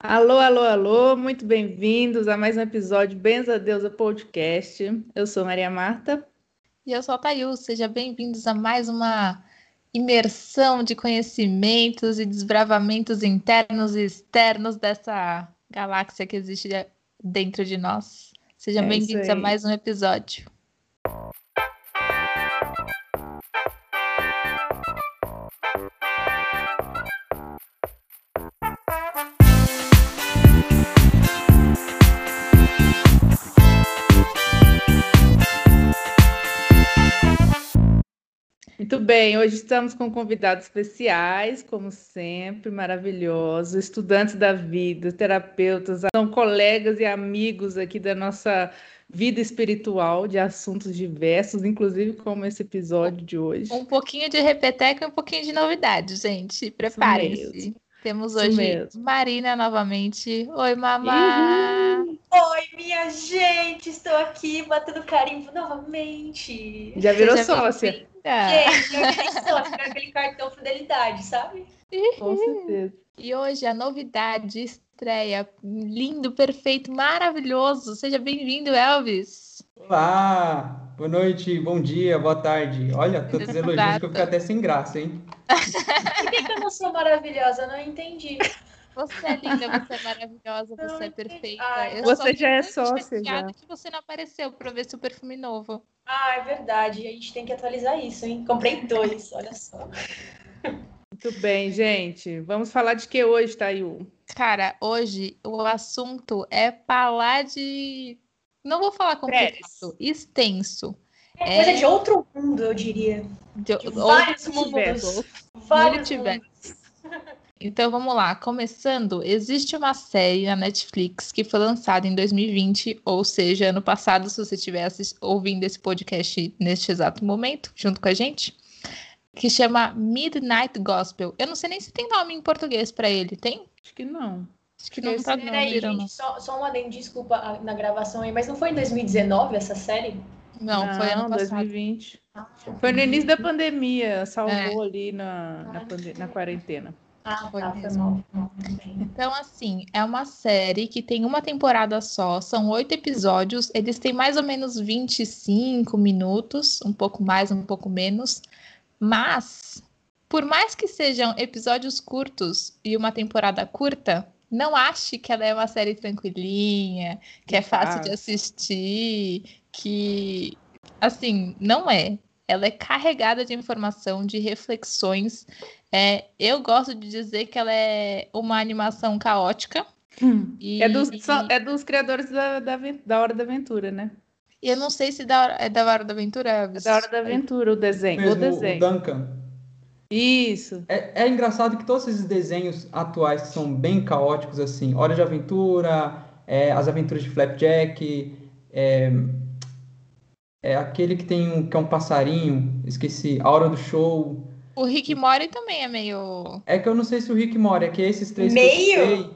Alô, alô, alô, muito bem-vindos a mais um episódio Benza a Deusa Podcast. Eu sou Maria Marta. E eu sou a Thayu. Sejam bem-vindos a mais uma imersão de conhecimentos e desbravamentos internos e externos dessa galáxia que existe dentro de nós. Sejam é bem-vindos a mais um episódio. Muito bem, hoje estamos com convidados especiais, como sempre, maravilhosos, estudantes da vida, terapeutas, são colegas e amigos aqui da nossa vida espiritual, de assuntos diversos, inclusive como esse episódio de hoje. Um pouquinho de repeteco e um pouquinho de novidade, gente. Preparem-se. Temos hoje Marina novamente. Oi, mamá! Uhum. Oi, minha gente! Estou aqui batendo carimbo novamente. Já virou Seja sócia. Gente, eu virei sócia, aquele cartão fidelidade, sabe? Com certeza. E hoje a novidade, estreia, lindo, perfeito, maravilhoso. Seja bem-vindo, Elvis. Olá, boa noite, bom dia, boa tarde. Olha, todos elogios que eu fico até sem graça, hein? Por que, que eu não sou maravilhosa? Eu não entendi. Você é linda, você é maravilhosa, você é perfeita. Ai, você já é sócia. Já. que você não apareceu para ver seu perfume novo. Ah, é verdade. A gente tem que atualizar isso, hein? Comprei dois, olha só. Muito bem, gente. Vamos falar de que hoje, Tayu? Cara, hoje o assunto é falar de. Não vou falar complicado, extenso. É coisa é... de outro mundo, eu diria. De, de vários mundos. Vários mundos. Então vamos lá, começando, existe uma série na Netflix que foi lançada em 2020, ou seja, ano passado, se você estiver ouvindo esse podcast neste exato momento, junto com a gente, que chama Midnight Gospel. Eu não sei nem se tem nome em português para ele, tem? Acho que não. Acho que não tá Peraí, gente, só, só uma desculpa na gravação aí, mas não foi em 2019 essa série? Não, não foi ano passado. 2020. Ah, foi no início da pandemia, salvou é. ali na, na, na quarentena. Ah, foi tá, mesmo. Então, assim, é uma série que tem uma temporada só, são oito episódios, eles têm mais ou menos 25 minutos, um pouco mais, um pouco menos, mas, por mais que sejam episódios curtos e uma temporada curta, não ache que ela é uma série tranquilinha, que é fácil de assistir, que, assim, não é. Ela é carregada de informação, de reflexões é, eu gosto de dizer que ela é uma animação caótica. Hum. E, é, dos, é dos criadores da, da, da Hora da Aventura, né? Eu não sei se da, é da Hora da Aventura. É da Hora da Aventura, o desenho. Mesmo, o desenho. O Duncan. Isso. É, é, engraçado que todos esses desenhos atuais que são bem caóticos, assim, Hora de Aventura, é, As Aventuras de Flapjack, é, é aquele que tem um, que é um passarinho, esqueci, A Hora do Show. O Rick Mori também é meio. É que eu não sei se o Rick Mori, é que esses três. Meio?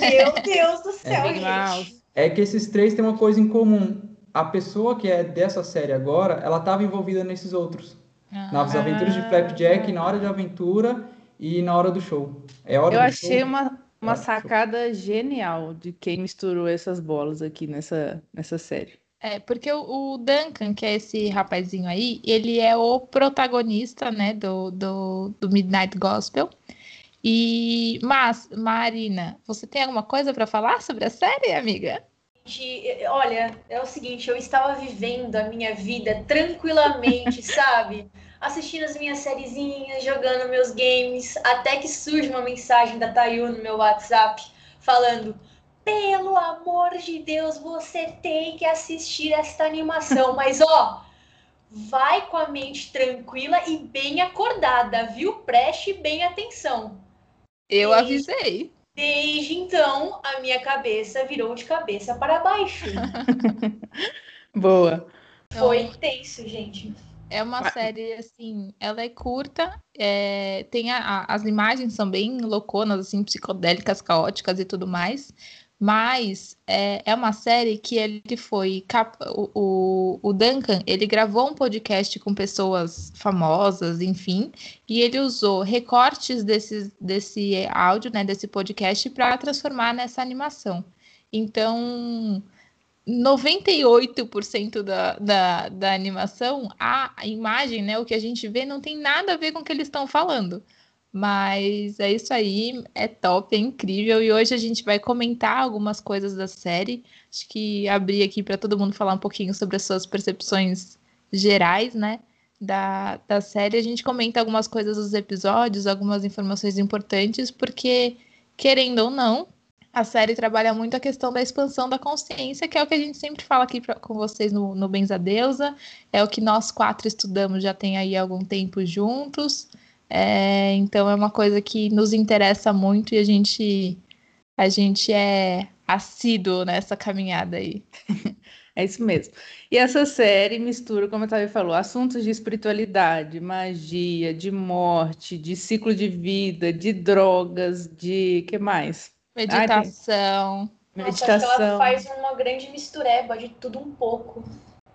Meu Deus do céu, é, gente. É que esses três têm uma coisa em comum. A pessoa que é dessa série agora, ela estava envolvida nesses outros. Ah. Nas aventuras de Flapjack, na hora de aventura e na hora do show. É hora eu do achei show. uma, uma sacada genial de quem misturou essas bolas aqui nessa, nessa série. É, porque o, Duncan, que é esse rapazinho aí, ele é o protagonista, né, do, do, do Midnight Gospel. E, mas, Marina, você tem alguma coisa para falar sobre a série, amiga? Olha, é o seguinte, eu estava vivendo a minha vida tranquilamente, sabe? Assistindo as minhas sériezinhas, jogando meus games, até que surge uma mensagem da Tayu no meu WhatsApp falando pelo amor de Deus, você tem que assistir esta animação. Mas, ó, vai com a mente tranquila e bem acordada, viu? Preste bem atenção. Eu desde, avisei. Desde então, a minha cabeça virou de cabeça para baixo. Boa. Foi intenso, gente. É uma série, assim, ela é curta, é, tem a, a, as imagens são bem louconas, assim, psicodélicas, caóticas e tudo mais, Mas é, é uma série que ele foi. Cap... O, o, Duncan ele gravou um podcast com pessoas famosas, enfim, e ele usou recortes desse, desse áudio, né, desse podcast, para transformar nessa animação. Então, 98% da, da, da animação, a imagem, né, o que a gente vê, não tem nada a ver com o que eles estão falando. Mas é isso aí, é top, é incrível. E hoje a gente vai comentar algumas coisas da série. Acho que abrir aqui para todo mundo falar um pouquinho sobre as suas percepções gerais, né? Da, da série. A gente comenta algumas coisas dos episódios, algumas informações importantes, porque, querendo ou não, a série trabalha muito a questão da expansão da consciência, que é o que a gente sempre fala aqui pra, com vocês no, no Benza Deusa. É o que nós quatro estudamos já tem aí algum tempo juntos. É, então é uma coisa que nos interessa muito e a gente a gente é assíduo nessa caminhada aí. É isso mesmo. E essa série mistura, como a Thavi falou, assuntos de espiritualidade, magia, de morte, de ciclo de vida, de drogas, de que mais? Meditação. Ai, Meditação. Nossa, ela faz uma grande mistureba de tudo um pouco.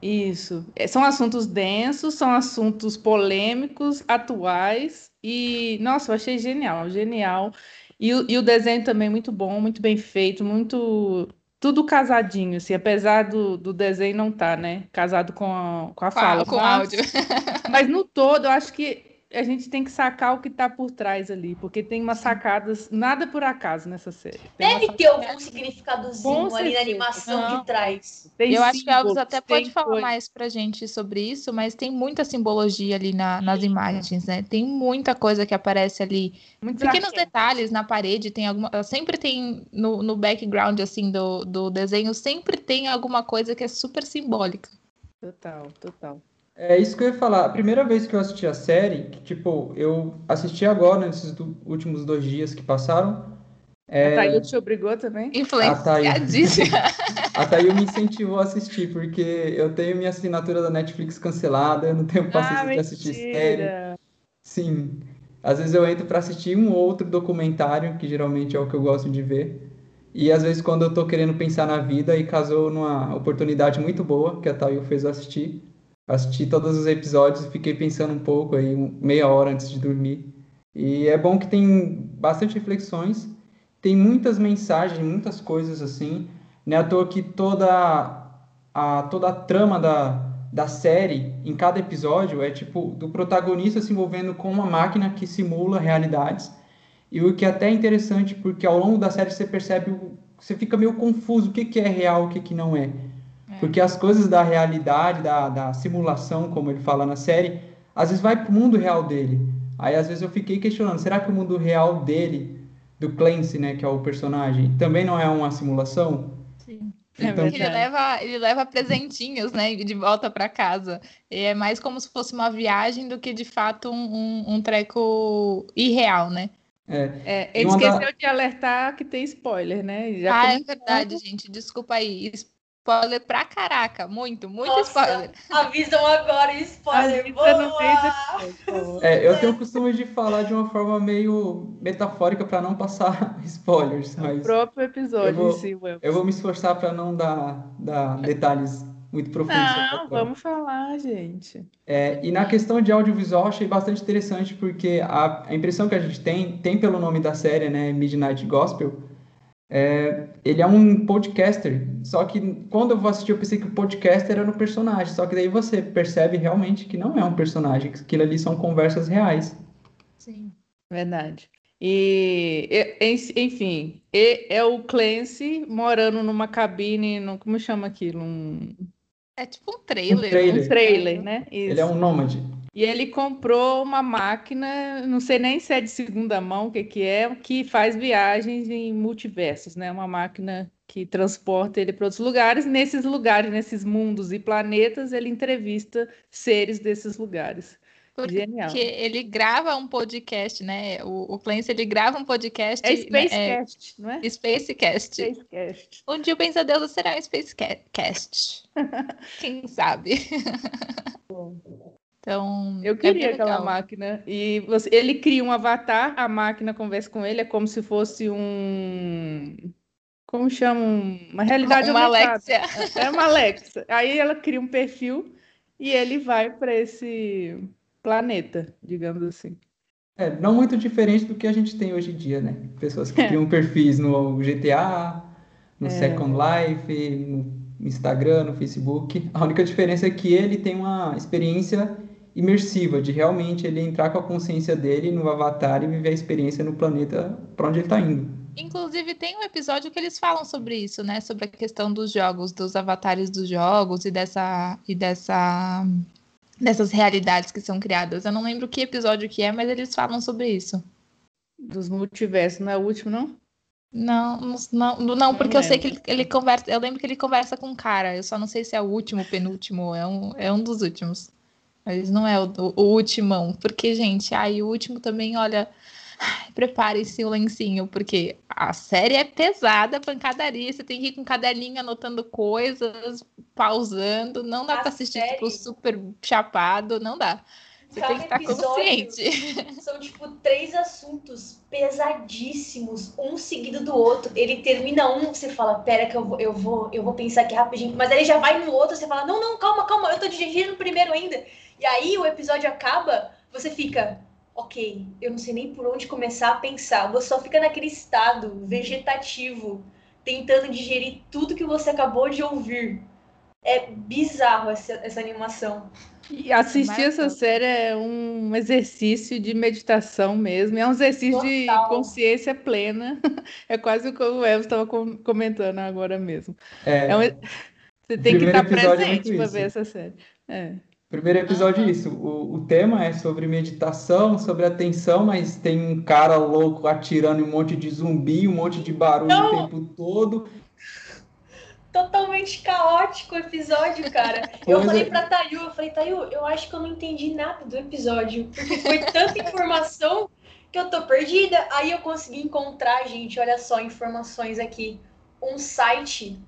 Isso. É, são assuntos densos, são assuntos polêmicos, atuais. E, nossa, eu achei genial, genial. E, e o desenho também muito bom, muito bem feito, muito. Tudo casadinho, assim, apesar do, do desenho não estar, tá, né? Casado com a, com a fala. Com o áudio. Mas no todo, eu acho que a gente tem que sacar o que está por trás ali, porque tem umas sacadas, nada por acaso nessa série. Tem Deve ter algum significadozinho ali na animação Não. de trás. Tem Eu acho que Elvis até pode falar coisa. mais pra gente sobre isso, mas tem muita simbologia ali na, nas imagens, né? Tem muita coisa que aparece ali. Muito Pequenos detalhes na parede, tem alguma. Sempre tem no, no background assim do, do desenho, sempre tem alguma coisa que é super simbólica. Total, total. É isso que eu ia falar. A primeira vez que eu assisti a série, que, tipo, eu assisti agora, nesses do, últimos dois dias que passaram. É... A Thayu te obrigou também? Influenciadíssima. A Thayu me incentivou a assistir, porque eu tenho minha assinatura da Netflix cancelada, eu não tenho paciência ah, de assistir série. Sim. Às vezes eu entro para assistir um ou outro documentário, que geralmente é o que eu gosto de ver. E às vezes quando eu tô querendo pensar na vida e casou numa oportunidade muito boa que a Thayu fez eu assistir, assisti todos os episódios e fiquei pensando um pouco aí, meia hora antes de dormir. E é bom que tem bastante reflexões, tem muitas mensagens, muitas coisas assim. Não é à toa que toda a, toda a trama da, da série, em cada episódio, é tipo do protagonista se envolvendo com uma máquina que simula realidades. E o que é até interessante, porque ao longo da série você percebe, você fica meio confuso o que, que é real, o que, que não é. Porque as coisas da realidade, da, da simulação, como ele fala na série, às vezes vai pro mundo real dele. Aí às vezes eu fiquei questionando, será que o mundo real dele, do Clancy, né, que é o personagem, também não é uma simulação? Sim. Então, é ele, leva, ele leva presentinhos, né, de volta para casa. E é mais como se fosse uma viagem do que de fato um, um, um treco irreal, né? É. É, ele esqueceu da... de alertar que tem spoiler, né? Já ah, é verdade, gente. Desculpa aí spoiler pra caraca. Muito, muito Nossa, spoiler. Avisam agora spoiler. Boa! É, eu tenho o costume de falar de uma forma meio metafórica para não passar spoilers. Mas o próprio episódio eu vou, si, eu vou me esforçar para não dar, dar detalhes muito profundos. Não, vamos falar, gente. É, e na questão de audiovisual, achei bastante interessante, porque a, a impressão que a gente tem, tem pelo nome da série, né, Midnight Gospel, é, ele é um podcaster, só que quando eu vou assistir eu pensei que o podcaster era no personagem, só que daí você percebe realmente que não é um personagem, que aquilo ali são conversas reais. Sim, verdade. E, enfim, é o Clancy morando numa cabine, no, como chama aquilo? Um... É tipo um trailer. Um trailer, um trailer né? Isso. Ele é um nômade. E ele comprou uma máquina, não sei nem se é de segunda mão, o que, que é, que faz viagens em multiversos, né? Uma máquina que transporta ele para outros lugares. Nesses lugares, nesses mundos e planetas, ele entrevista seres desses lugares. Porque Genial. ele grava um podcast, né? O, o Clancy, ele grava um podcast. É Spacecast, né? não é? Spacecast. Spacecast. Um dia o Pensa Deus será um Spacecast. Quem sabe? Bom. Então, eu é queria é aquela máquina. E você, ele cria um avatar, a máquina conversa com ele, é como se fosse um como chamam? Uma realidade uma aumentada. Alexia. É uma Alexa. Aí ela cria um perfil e ele vai para esse planeta, digamos assim. É, não muito diferente do que a gente tem hoje em dia, né? Pessoas que criam perfis no GTA, no Second Life, no Instagram, no Facebook. A única diferença é que ele tem uma experiência imersiva, de realmente ele entrar com a consciência dele no avatar e viver a experiência no planeta para onde ele está indo. Inclusive, tem um episódio que eles falam sobre isso, né? Sobre a questão dos jogos, dos avatares dos jogos e dessa. e dessa. dessas realidades que são criadas. Eu não lembro que episódio que é, mas eles falam sobre isso. Dos multiversos, não é o último, não? Não, não, não, não porque eu sei que ele, ele, conversa. Eu lembro que ele conversa com um cara. Eu só não sei se é o último, penúltimo, é um, é um dos últimos. Mas não é o, o, o ultimão. Porque, gente, aí o último também, olha prepare-se o lencinho, porque a série é pesada, pancadaria, você tem que ir com caderninho anotando coisas, pausando, não dá para assistir tipo, série... tipo super chapado, não dá. Você Cada tem que estar consciente. São tipo três assuntos pesadíssimos, um seguido do outro. Ele termina um, você fala, pera que eu vou, eu vou, eu vou pensar aqui rapidinho, mas aí ele já vai no outro, você fala, não, não, calma, calma, eu tô dirigindo primeiro ainda. E aí o episódio acaba, você fica, ok, eu não sei nem por onde começar a pensar. Você só fica naquele estado vegetativo, tentando digerir tudo que você acabou de ouvir. É bizarro essa, essa animação. E assistir essa série é um exercício de meditação mesmo, é um exercício Total. de consciência plena. É quase o que o Elvis estava comentando agora mesmo. É, é um... Você tem que estar é presente é para ver essa série. É. Primeiro episódio, isso. O, o tema é sobre meditação, sobre atenção, mas tem um cara louco atirando um monte de zumbi, um monte de barulho Não. o tempo todo. Totalmente caótico o episódio, cara. eu pois falei é. pra Tayu, eu falei, Tayu, eu acho que eu não entendi nada do episódio. Porque foi tanta informação que eu tô perdida. Aí eu consegui encontrar, gente, olha só, informações aqui. Um site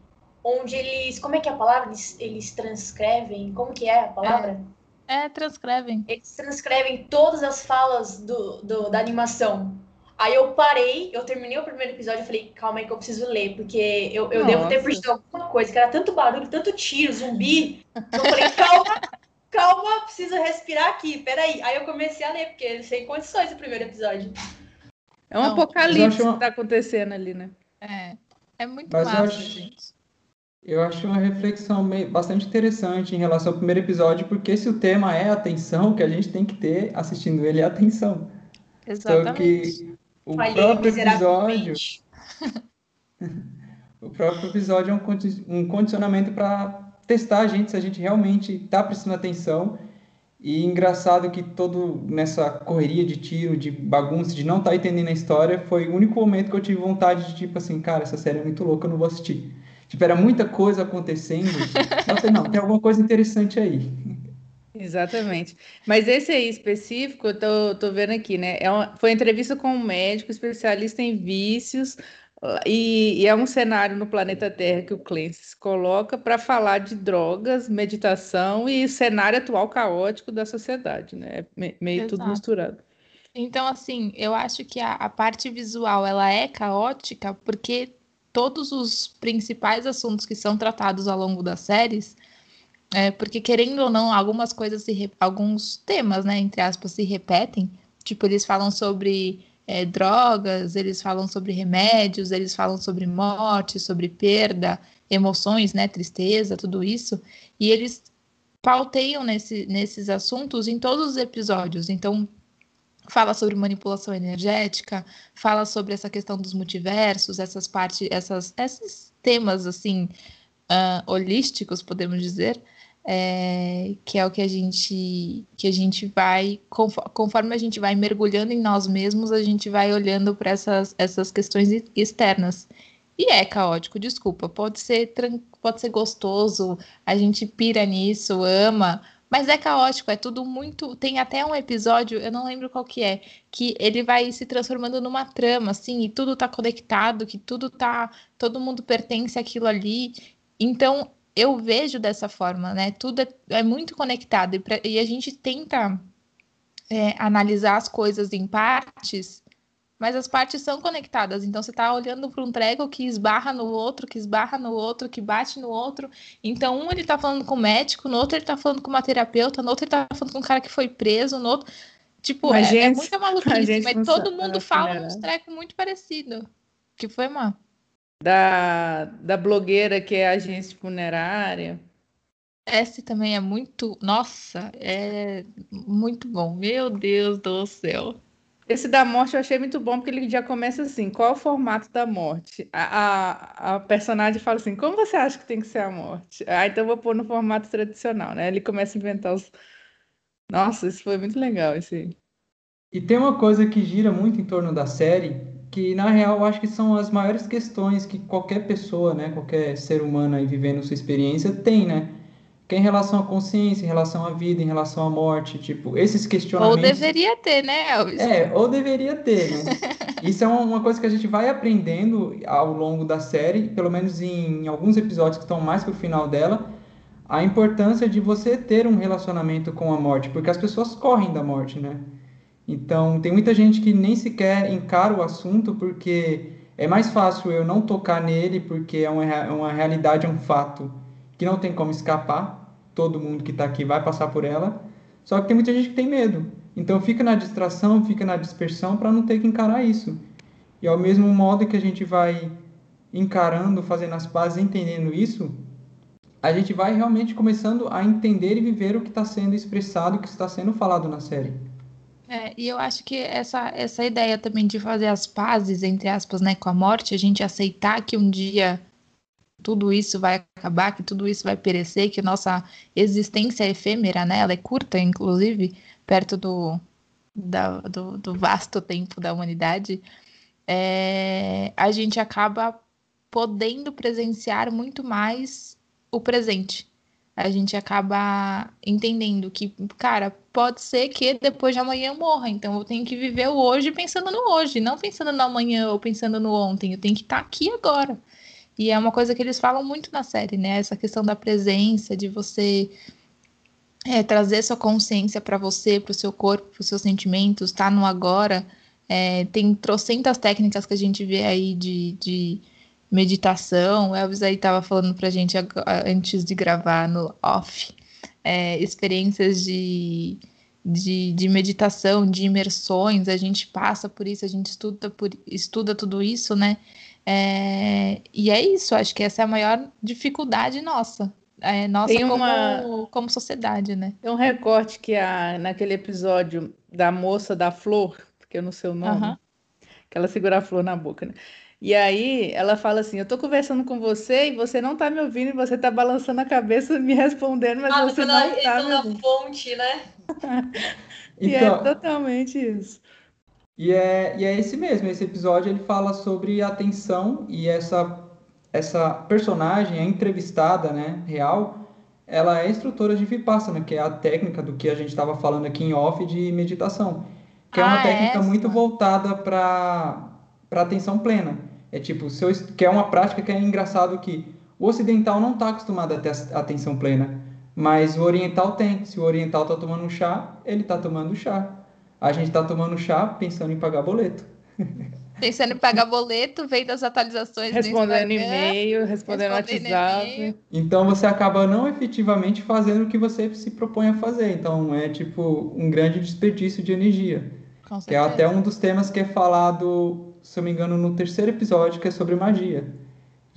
onde eles. Como é que é a palavra? Eles, eles transcrevem. Como que é a palavra? É, é, transcrevem. Eles transcrevem todas as falas do, do, da animação. Aí eu parei, eu terminei o primeiro episódio e falei, calma aí que eu preciso ler, porque eu, eu devo ter perdido alguma coisa, que era tanto barulho, tanto tiro, zumbi. eu falei, calma, calma, preciso respirar aqui, peraí. Aí eu comecei a ler, porque sem condições o primeiro episódio. É um Não, apocalipse que tá acontecendo ali, né? É. É muito Mas massa, acho... gente. Eu acho uma reflexão bastante interessante em relação ao primeiro episódio, porque se o tema é atenção, que a gente tem que ter assistindo ele é atenção. Exatamente. Então, que o Falhei próprio episódio. o próprio episódio é um, um condicionamento para testar a gente se a gente realmente está prestando atenção. E engraçado que todo nessa correria de tiro, de bagunça, de não estar tá entendendo a história, foi o único momento que eu tive vontade de tipo assim, cara, essa série é muito louca, eu não vou assistir. Tipo, era muita coisa acontecendo. Eu falei, não, tem alguma coisa interessante aí. Exatamente. Mas esse aí específico, eu tô, tô vendo aqui, né? É uma, foi entrevista com um médico especialista em vícios, e, e, é um cenário no planeta Terra que o Clancy coloca para falar de drogas, meditação e cenário atual caótico da sociedade, né? É meio Exato. tudo misturado. Então, assim, eu acho que a, a parte visual ela é caótica porque todos os principais assuntos que são tratados ao longo das séries, é, porque querendo ou não, algumas coisas, se, alguns temas, né, entre aspas, se repetem. Tipo, eles falam sobre é, drogas, eles falam sobre remédios, eles falam sobre morte, sobre perda, emoções, né, tristeza, tudo isso. E eles pauteiam nesse, nesses assuntos em todos os episódios. Então, fala sobre manipulação energética, fala sobre essa questão dos multiversos, essas partes, essas, esses temas assim uh, holísticos, podemos dizer, é, que é o que a gente que a gente vai conforme a gente vai mergulhando em nós mesmos, a gente vai olhando para essas, essas questões externas. E é caótico, desculpa, pode ser pode ser gostoso, a gente pira nisso, ama, mas é caótico, é tudo muito. Tem até um episódio, eu não lembro qual que é, que ele vai se transformando numa trama, assim, e tudo tá conectado, que tudo tá. Todo mundo pertence àquilo ali. Então, eu vejo dessa forma, né? Tudo é, é muito conectado. E, pra, e, a gente tenta é, analisar as coisas em partes, mas as partes são conectadas. Então você está olhando para um treco que esbarra no outro, que esbarra no outro, que bate no outro. Então um ele está falando com o médico, no outro ele está falando com uma terapeuta, no outro ele está falando com um cara que foi preso, no outro Tipo, é, é, muita maluquice, mas todo mundo fala uns trecos muito parecido. Que foi, mano? Da, da blogueira que é agência funerária. Esse também é muito. Nossa, é muito bom. Meu Deus do céu. Esse da morte eu achei muito bom, porque ele já começa assim: qual é o formato da morte? A, a, a, personagem fala assim: como você acha que tem que ser a morte? Ah, então eu vou pôr no formato tradicional, né? Ele começa a inventar os. Nossa, isso foi muito legal. Esse... E tem uma coisa que gira muito em torno da série, que na real eu acho que são as maiores questões que qualquer pessoa, né, qualquer ser humano aí vivendo sua experiência tem, né? Em relação à consciência, em relação à vida, em relação à morte, tipo, esses questionamentos. Ou deveria ter, né, Elvis? É, ou deveria ter, né? Isso é uma coisa que a gente vai aprendendo ao longo da série, pelo menos em alguns episódios que estão mais pro final dela, a importância de você ter um relacionamento com a morte, porque as pessoas correm da morte, né? Então, tem muita gente que nem sequer encara o assunto porque é mais fácil eu não tocar nele porque é uma, é uma realidade, é um fato que não tem como escapar. Todo mundo que está aqui vai passar por ela. Só que tem muita gente que tem medo. Então, fica na distração, fica na dispersão para não ter que encarar isso. E ao mesmo modo que a gente vai encarando, fazendo as pazes, entendendo isso, a gente vai realmente começando a entender e viver o que está sendo expressado, o que está sendo falado na série. É, e eu acho que essa, essa ideia também de fazer as pazes, entre aspas, né, com a morte, a gente aceitar que um dia tudo isso vai acabar, que tudo isso vai perecer, que nossa existência é efêmera, né? Ela é curta, inclusive, perto do, da, do, do, vasto tempo da humanidade, é, a gente acaba podendo presenciar muito mais o presente a gente acaba entendendo que, cara, pode ser que depois de amanhã eu morra, então eu tenho que viver o hoje pensando no hoje, não pensando no amanhã ou pensando no ontem, eu tenho que estar aqui agora. E é uma coisa que eles falam muito na série, né? Essa questão da presença, de você é, trazer sua consciência para você, para o seu corpo, para os seus sentimentos, estar tá no agora. É, tem trocentas técnicas que a gente vê aí de, de meditação. O Elvis aí estava falando para a gente antes de gravar no off, é, experiências de, de, de, meditação, de imersões, a gente passa por isso, a gente estuda, por, estuda tudo isso, né? É, e é isso, acho que essa é a maior dificuldade nossa. É, nossa como, uma... como sociedade, né? Tem um recorte que há naquele episódio da moça da flor, porque eu não sei o nome, uhum. que ela segura a flor na boca, né? E aí ela fala assim: Eu tô conversando com você e você não tá me ouvindo, e você tá balançando a cabeça me respondendo, mas ah, você não tá me ouvindo. fonte, né? e é então, é totalmente isso. E é, e é esse mesmo, esse episódio ele fala sobre atenção e essa, essa personagem, a entrevistada, né, real, ela é instrutora de Vipassana, que é a técnica do que a gente estava falando aqui em off de meditação, que ah, é uma técnica essa? muito voltada para atenção plena. É tipo, se eu, que é uma prática que é engraçado que o ocidental não está acostumado a ter atenção plena, mas o oriental tem. Se o oriental está tomando um chá, ele está tomando chá. A gente está tomando chá pensando em pagar boleto. Pensando em pagar boleto, vendo as atualizações Respondendo e-mail, respondendo, respondendo WhatsApp. Então você acaba não efetivamente fazendo o que você se propõe a fazer. Então é tipo um grande desperdício de energia. que é até um dos temas que é falado se eu me engano, no terceiro episódio, que é sobre magia.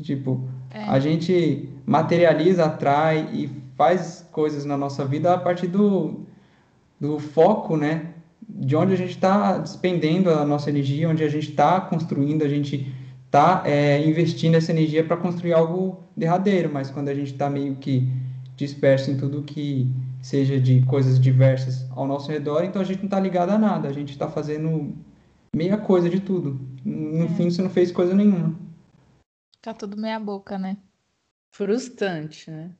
Tipo, é. a gente materializa, atrai e faz coisas na nossa vida a partir do, do foco, né? De onde a gente está despendendo a nossa energia, onde a gente está construindo, a gente está é, investindo essa energia para construir algo derradeiro, mas quando a gente está meio que disperso em tudo que seja de coisas diversas ao nosso redor, então a gente não está ligado a nada, a gente está fazendo meia coisa de tudo. No é. fim, você não fez coisa nenhuma. Tá tudo meia boca, né? Frustrante, né?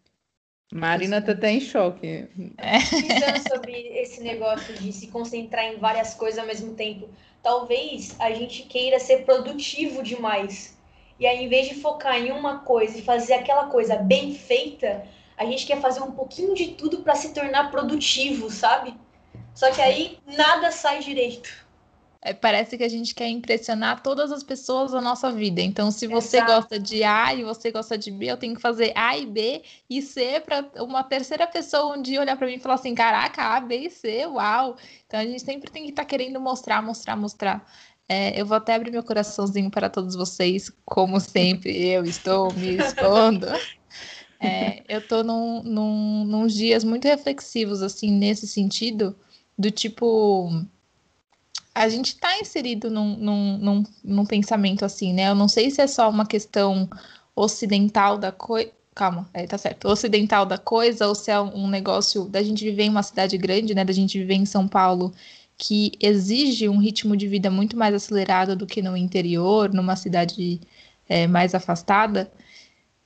Marina tá até em choque. É. Pensando sobre esse negócio de se concentrar em várias coisas ao mesmo tempo, talvez a gente queira ser produtivo demais. E aí, em vez de focar em uma coisa e fazer aquela coisa bem feita, a gente quer fazer um pouquinho de tudo para se tornar produtivo, sabe? Só que aí nada sai direito. É, parece que a gente quer impressionar todas as pessoas da nossa vida. Então, se você Exato. gosta de A e você gosta de B, eu tenho que fazer A e B e C para uma terceira pessoa um dia olhar para mim e falar assim: caraca, A, B e C, uau! Então, a gente sempre tem que estar tá querendo mostrar, mostrar, mostrar. É, eu vou até abrir meu coraçãozinho para todos vocês, como sempre, eu estou me expondo. É, eu estou num, num, num dias muito reflexivos, assim, nesse sentido, do tipo a gente está inserido num, num, num, num, pensamento assim, né? Eu não sei se é só uma questão ocidental da coisa. Calma, é, tá certo. Ocidental da coisa, ou se é um negócio da gente viver em uma cidade grande, né? Da gente viver em São Paulo, que exige um ritmo de vida muito mais acelerado do que no interior, numa cidade é, mais afastada,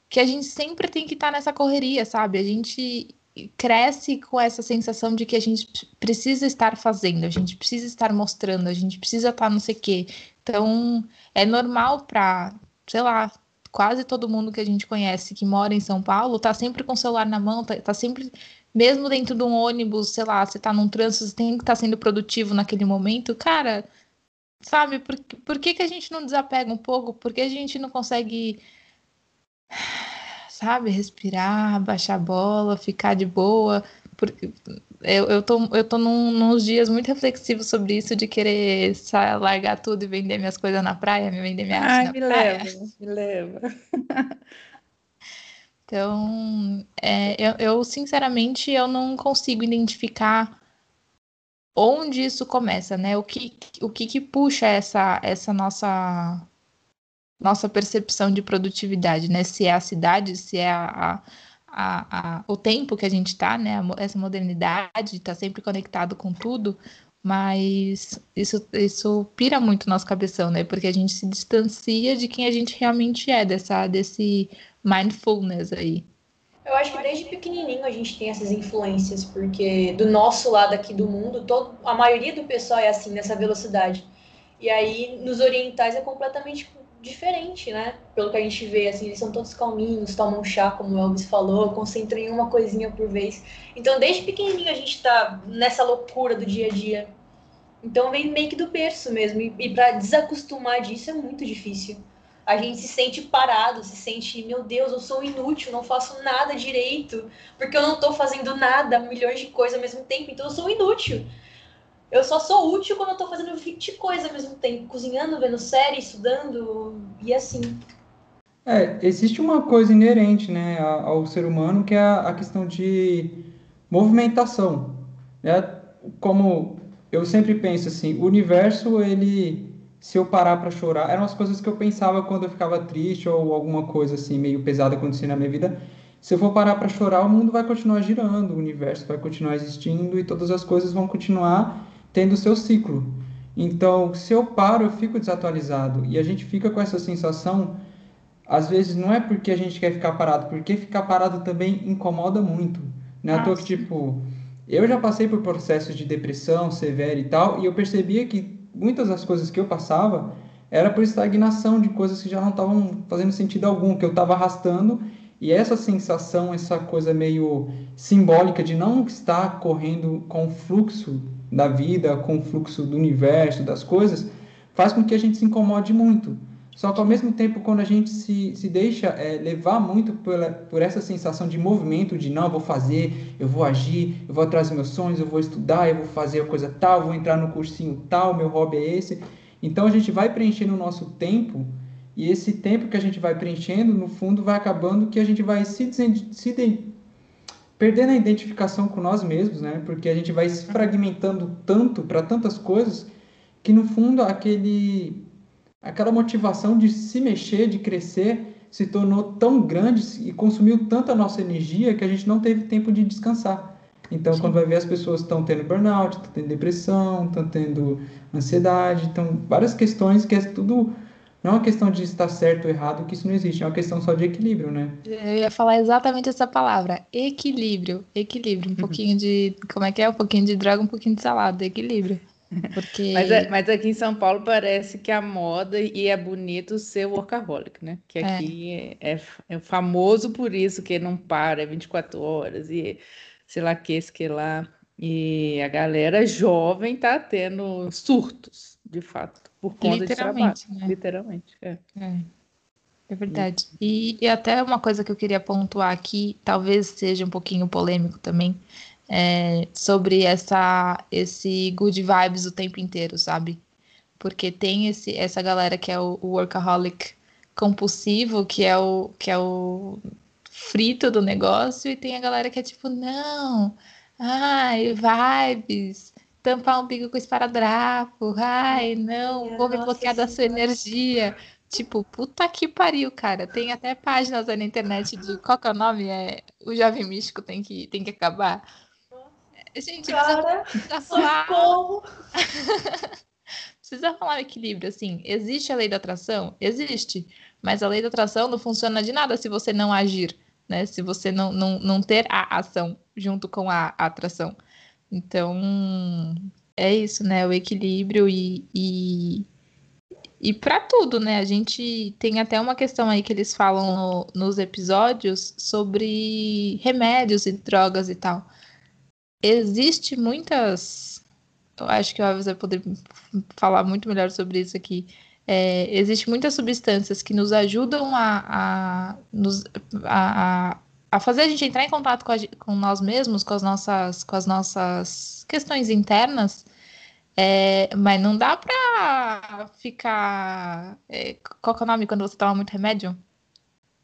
que a gente sempre tem que estar tá nessa correria, sabe? A gente cresce com essa sensação de que a gente precisa estar fazendo, a gente precisa estar mostrando, a gente precisa estar não sei o quê. Então, é normal para, sei lá, quase todo mundo que a gente conhece que mora em São Paulo tá sempre com o celular na mão, tá, tá sempre, mesmo dentro de um ônibus, sei lá, você tá num trânsito, você tem que estar tá sendo produtivo naquele momento. Cara, sabe, por, por que, que a gente não desapega um pouco? Por que a gente não consegue sabe? Respirar, baixar a bola, ficar de boa. Porque eu, eu tô, eu tô num, nos dias muito reflexivos sobre isso, de querer sabe, largar tudo e vender minhas coisas na praia, me vender minha arte Ai, na me praia. leva, me leva. Então, é, eu, eu, sinceramente, eu não consigo identificar onde isso começa, né? O que, o que, que puxa essa, essa nossa nossa percepção de produtividade, né? Se é a cidade, se é a, a, a, o tempo que a gente está, né? Essa modernidade, está sempre conectado com tudo, mas isso, isso pira muito nosso cabeção, né? Porque a gente se distancia de quem a gente realmente é, dessa, desse mindfulness aí. Eu acho que desde pequenininho a gente tem essas influências, porque do nosso lado aqui do mundo, todo, a maioria do pessoal é assim, nessa velocidade. E aí, nos orientais é completamente diferente, né? Pelo que a gente vê, assim, eles são todos calminhos, tomam chá, como o Elvis falou, concentram em uma coisinha por vez. Então, desde pequenininho a gente tá nessa loucura do dia a dia. Então, vem meio que do berço mesmo. E, e para desacostumar disso é muito difícil. A gente se sente parado, se sente, meu Deus, eu sou inútil, não faço nada direito, porque eu não tô fazendo nada, milhões de coisas ao mesmo tempo, então eu sou inútil. Eu só sou útil quando eu tô fazendo 20 coisas ao mesmo tempo, cozinhando, vendo série, estudando e assim. É, existe uma coisa inerente, né, ao ser humano, que é a, questão de movimentação, né? Como eu sempre penso assim, o universo, ele, se eu parar para chorar, eram as coisas que eu pensava quando eu ficava triste ou alguma coisa assim meio pesada acontecendo na minha vida. Se eu for parar para chorar, o mundo vai continuar girando, o universo vai continuar existindo e todas as coisas vão continuar tendo seu ciclo. Então, se eu paro, eu fico desatualizado. E a gente fica com essa sensação, às vezes não é porque a gente quer ficar parado, porque ficar parado também incomoda muito. É ah, que, tipo, eu já passei por processos de depressão severa e tal, e eu percebia que muitas das coisas que eu passava era por estagnação de coisas que já não estavam fazendo sentido algum, que eu estava arrastando, e essa sensação, essa coisa meio simbólica de não estar correndo com o fluxo da vida, com o fluxo do universo, das coisas, faz com que a gente se incomode muito. Só que ao mesmo tempo, quando a gente se, se deixa é, levar muito pela, por essa sensação de movimento, de não, eu vou fazer, eu vou agir, eu vou atrás dos meus sonhos, eu vou estudar, eu vou fazer a coisa tal, vou entrar no cursinho tal, meu hobby é esse. Então a gente vai preenchendo o nosso tempo, e esse tempo que a gente vai preenchendo, no fundo, vai acabando que a gente vai se, se perdendo a identificação com nós mesmos, né? Porque a gente vai se fragmentando tanto para tantas coisas que no fundo aquele aquela motivação de se mexer, de crescer, se tornou tão grande e consumiu tanta nossa energia que a gente não teve tempo de descansar. Então, Sim. quando vai ver as pessoas estão tendo burnout, estão tendo depressão, estão tendo ansiedade, então várias questões que é tudo não é uma questão de estar certo ou errado, que isso não existe, é uma questão só de equilíbrio, né? Eu ia falar exatamente essa palavra, equilíbrio, equilíbrio, um pouquinho de, como é que é? Um pouquinho de droga, um pouquinho de salada, equilíbrio. Porque... mas, é, mas aqui em São Paulo parece que a moda e é bonito ser workaholic, né? Que é. aqui é, é, é famoso por isso, que não para, é 24 horas e sei lá que, que lá. E a galera jovem tá tendo surtos de fato, por conta de trabalho. Literalmente, né? Literalmente, é. É, é verdade. E, e até uma coisa que eu queria pontuar aqui, talvez seja um pouquinho polêmico também, é sobre essa, esse good vibes o tempo inteiro, sabe? Porque tem esse, essa galera que é o, o workaholic compulsivo, que é o, que é o frito do negócio, e tem a galera que é tipo, não, ai, vibes, tampar o umbigo com esparadrapo, ai, não, vou me bloquear da sua energia. Tipo, puta que pariu, cara. Tem até páginas aí na internet de qual que é o nome? É o jovem místico tem que, tem que acabar. É, Gente, Cara, precisa socorro. precisa rolar um equilíbrio, assim. Existe a lei da atração? Existe. Mas a lei da atração não funciona de nada se você não agir, né? Se você não, não, não ter a ação junto com a atração. Então, é isso, né? O equilíbrio e, e, e para tudo, né? A gente tem até uma questão aí que eles falam no- nos episódios sobre remédios e drogas e tal. Existe muitas. Eu acho que o Alves vai poder falar muito melhor sobre isso aqui. É, existe muitas substâncias que nos ajudam a, a, a, a- a fazer a gente entrar em contato com, a com nós mesmos, com as nossas, com as nossas questões internas, é, mas não dá pra ficar. é, qual que é o nome quando você toma muito remédio?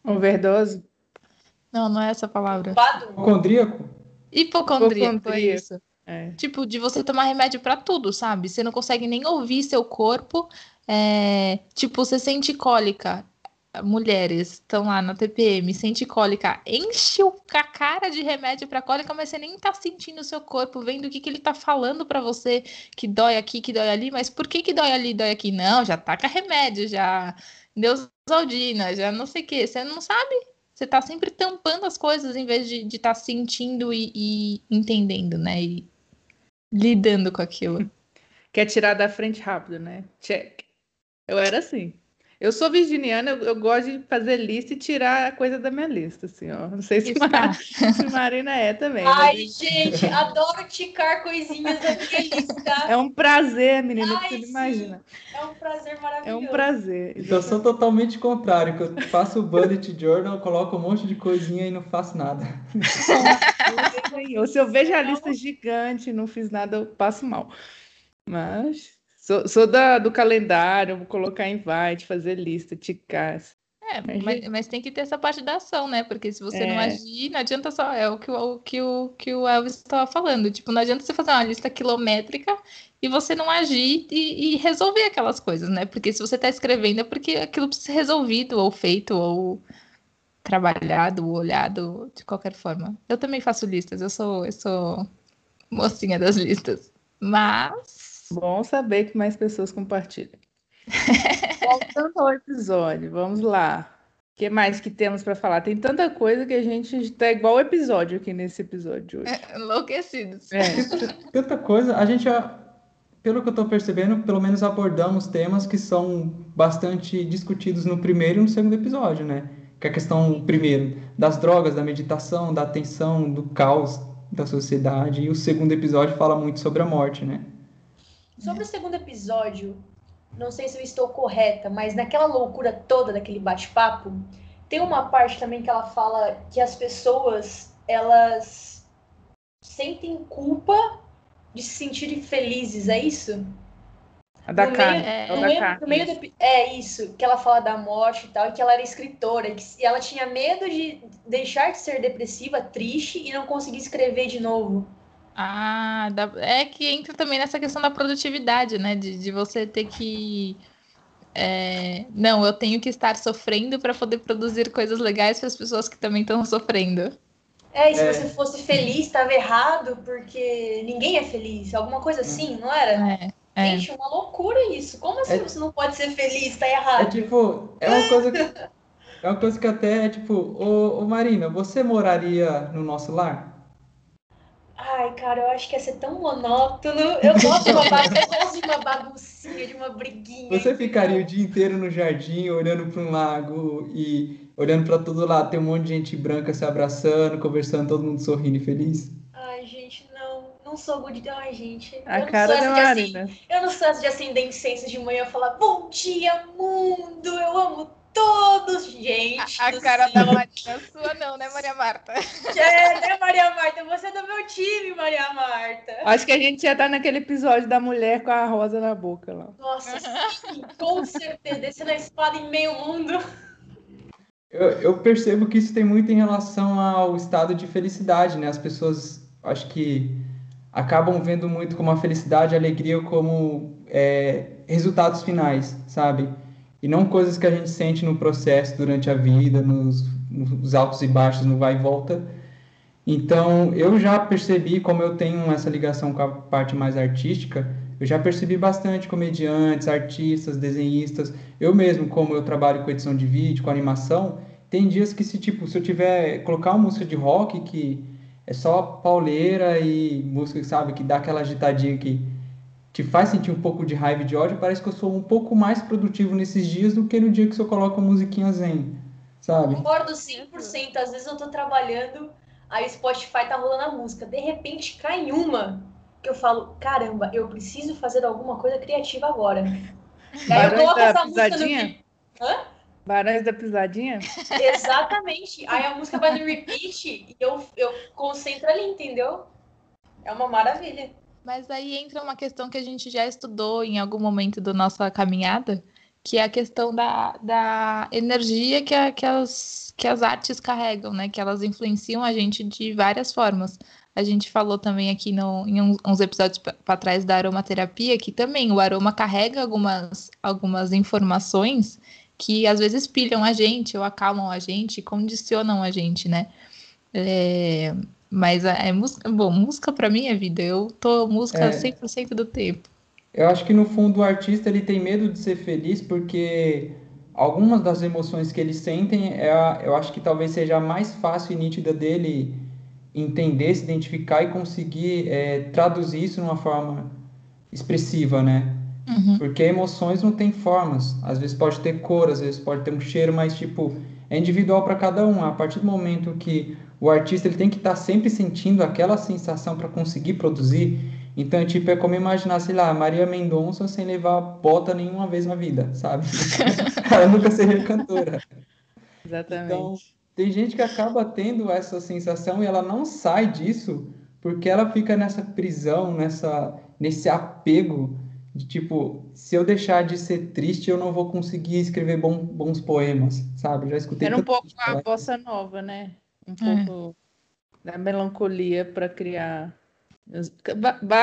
Overdose? Não, não é essa palavra. Hipocondríaco? Hipocondríaco, é isso. É. Tipo, de você tomar remédio pra tudo, sabe? Você não consegue nem ouvir seu corpo. é, Tipo, você sente cólica. Mulheres estão lá na TPM, sente cólica, enche a cara de remédio pra cólica, mas você nem tá sentindo o seu corpo, vendo o que, que ele tá falando pra você, que dói aqui, que dói ali, mas por que que dói ali, dói aqui? Não, já taca remédio, já Neusaldina, já não sei o que, você não sabe. Você tá sempre tampando as coisas em vez de estar sentindo e, e entendendo, né? E lidando com aquilo. Quer tirar da frente rápido, né? Check. Eu era assim. Eu sou virginiana, eu, eu gosto de fazer lista e tirar a coisa da minha lista, assim, ó. Não sei se, Mar- se Marina é também. mas Ai, gente, adoro ticar coisinhas da minha lista. É um prazer, menina, Ai, que você sim. imagina. É um prazer maravilhoso. É um prazer. Então, eu sou totalmente contrário, que eu faço o bullet journal, coloco um monte de coisinha e não faço nada. Ou se eu vejo a lista gigante e não fiz nada, eu passo mal. Mas sou, sou da, do calendário, vou colocar invite, fazer lista, ticar. É, Mas, mas, tem que ter essa parte da ação, né? Porque se você não É. agir, não adianta só. É o que o, o que o, que o Elvis estava falando. Tipo, não adianta você fazer uma lista quilométrica e você não agir e, e resolver aquelas coisas, né? Porque se você está escrevendo é porque aquilo precisa ser resolvido, ou feito, ou trabalhado, ou olhado, de qualquer forma. Eu também faço listas, eu sou, eu sou mocinha das listas. Mas. Bom saber que mais pessoas compartilham. Voltando ao episódio, vamos lá. O que mais que temos para falar? Tem tanta coisa que a gente está igual o episódio aqui nesse episódio de hoje. Enlouquecidos. É. Tanta coisa, a gente já, pelo que eu tô percebendo, pelo menos abordamos temas que são bastante discutidos no primeiro e no segundo episódio, né? Que é a questão, primeiro, das drogas, da meditação, da atenção, do caos da sociedade. E o segundo episódio fala muito sobre a morte, né? Sobre o segundo episódio, não sei se eu estou correta, mas naquela loucura toda daquele bate-papo, tem uma parte também que ela fala que as pessoas, elas sentem culpa de se sentirem felizes, é isso? A da No carne. meio- é No da meio, carne. no meio do é isso, que ela fala da morte e tal, e que ela era escritora, e que e ela tinha medo de deixar de ser depressiva, triste e não conseguir escrever de novo. Ah, é que entra também nessa questão da produtividade, né? De, de você ter que. é, não, eu tenho que estar sofrendo para poder produzir coisas legais para as pessoas que também estão sofrendo. É, e se É. você fosse feliz, estava errado, porque ninguém é feliz. Alguma coisa assim, não era? É, é. Gente, uma loucura isso. Como assim É. você não pode ser feliz? Tá É errado. tipo, é uma coisa que, é uma coisa que até é tipo, ô, ô Marina, você moraria no nosso lar? Ai, cara, eu acho que ia ser tão monótono. Eu gosto de uma, bagun- eu gosto de uma baguncinha, de uma briguinha. Você ficaria o dia inteiro no jardim olhando para um lago e olhando para todo lado, tem um monte de gente branca se abraçando, conversando, todo mundo sorrindo e feliz? Ai, gente, não. Não sou good. Ai, gente. A eu cara da Marina. Assim, eu não sou essa de acender incenso de manhã e falar bom dia, mundo. Eu amo todos, gente. A, a cara da Marina sua não, né, Maria Marta? É, né, Maria Marta? Você é do meu time, Maria Marta. Acho que a gente ia estar naquele episódio da mulher com a rosa na boca lá. Nossa, sim, com certeza. Descendo a espada em meio mundo. Eu, eu, percebo que isso tem muito em relação ao estado de felicidade, né? As pessoas, acho que acabam vendo muito como a felicidade e a alegria como é, resultados finais, sabe? E não coisas que a gente sente no processo durante a vida, nos, nos altos e baixos, no vai e volta. Então, eu já percebi, como eu tenho essa ligação com a parte mais artística, eu já percebi bastante comediantes, artistas, desenhistas. Eu mesmo, como eu trabalho com edição de vídeo, com animação, tem dias que se tipo, se eu tiver colocar uma música de rock que é só pauleira e música, sabe, que dá aquela agitadinha que te faz sentir um pouco de raiva e de ódio, parece que eu sou um pouco mais produtivo nesses dias do que no dia que eu coloco a musiquinha zen, sabe? Concordo 100%. Às vezes eu tô trabalhando, aí o Spotify tá rolando a música, de repente cai uma que eu falo, caramba, eu preciso fazer alguma coisa criativa agora. aí eu coloco essa pisadinha? música no... Hã? Barões da Pisadinha? Exatamente. Aí a música vai no repeat e eu, eu concentro ali, entendeu? É uma maravilha. Mas aí entra uma questão que a gente já estudou em algum momento da nossa caminhada, que é a questão da, da energia que, a, que, as, que as artes carregam, né? Que elas influenciam a gente de várias formas. A gente falou também aqui no, em uns, episódios para trás da aromaterapia, que também o aroma carrega algumas, algumas informações que às vezes pilham a gente, ou acalmam a gente, condicionam a gente, né? É, mas é, é música, bom, música para mim é vida. Eu tô música é. 100% do tempo. Eu acho que no fundo o artista ele tem medo de ser feliz porque algumas das emoções que ele sentem, é, eu acho que talvez seja a mais fácil e nítida dele entender, se identificar e conseguir é, traduzir isso numa forma expressiva, né? Uhum. Porque emoções não têm formas. Às vezes pode ter cor, às vezes pode ter um cheiro, mas tipo é individual para cada um. A partir do momento que o artista ele tem que estar tá sempre sentindo aquela sensação para conseguir produzir. Então, tipo, é como imaginar, sei lá, Maria Mendonça sem levar bota nenhuma vez na vida, sabe? Ela nunca seria cantora. Exatamente. Então, tem gente que acaba tendo essa sensação e ela não sai disso porque ela fica nessa prisão, nessa, nesse apego de tipo, se eu deixar de ser triste, eu não vou conseguir escrever bom, bons poemas, sabe? Já escutei. Era um pouco a bossa nova, né? Um é. pouco da melancolia para criar.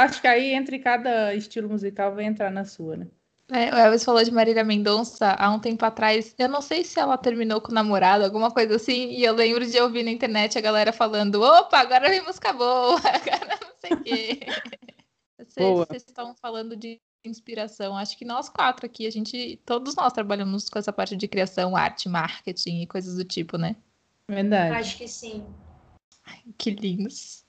Acho que aí entre cada estilo musical vai entrar na sua, né? É, o Elvis falou de Marília Mendonça há um tempo atrás. Eu não sei se ela terminou com o namorado, alguma coisa assim. E eu lembro de ouvir na internet a galera falando: opa, agora vem música boa, agora não sei o quê. Vocês estão falando de inspiração. Acho que nós quatro aqui, a gente, todos nós trabalhamos com essa parte de criação, arte, marketing e coisas do tipo, né? Verdade. Acho que sim. Ai, que lindos.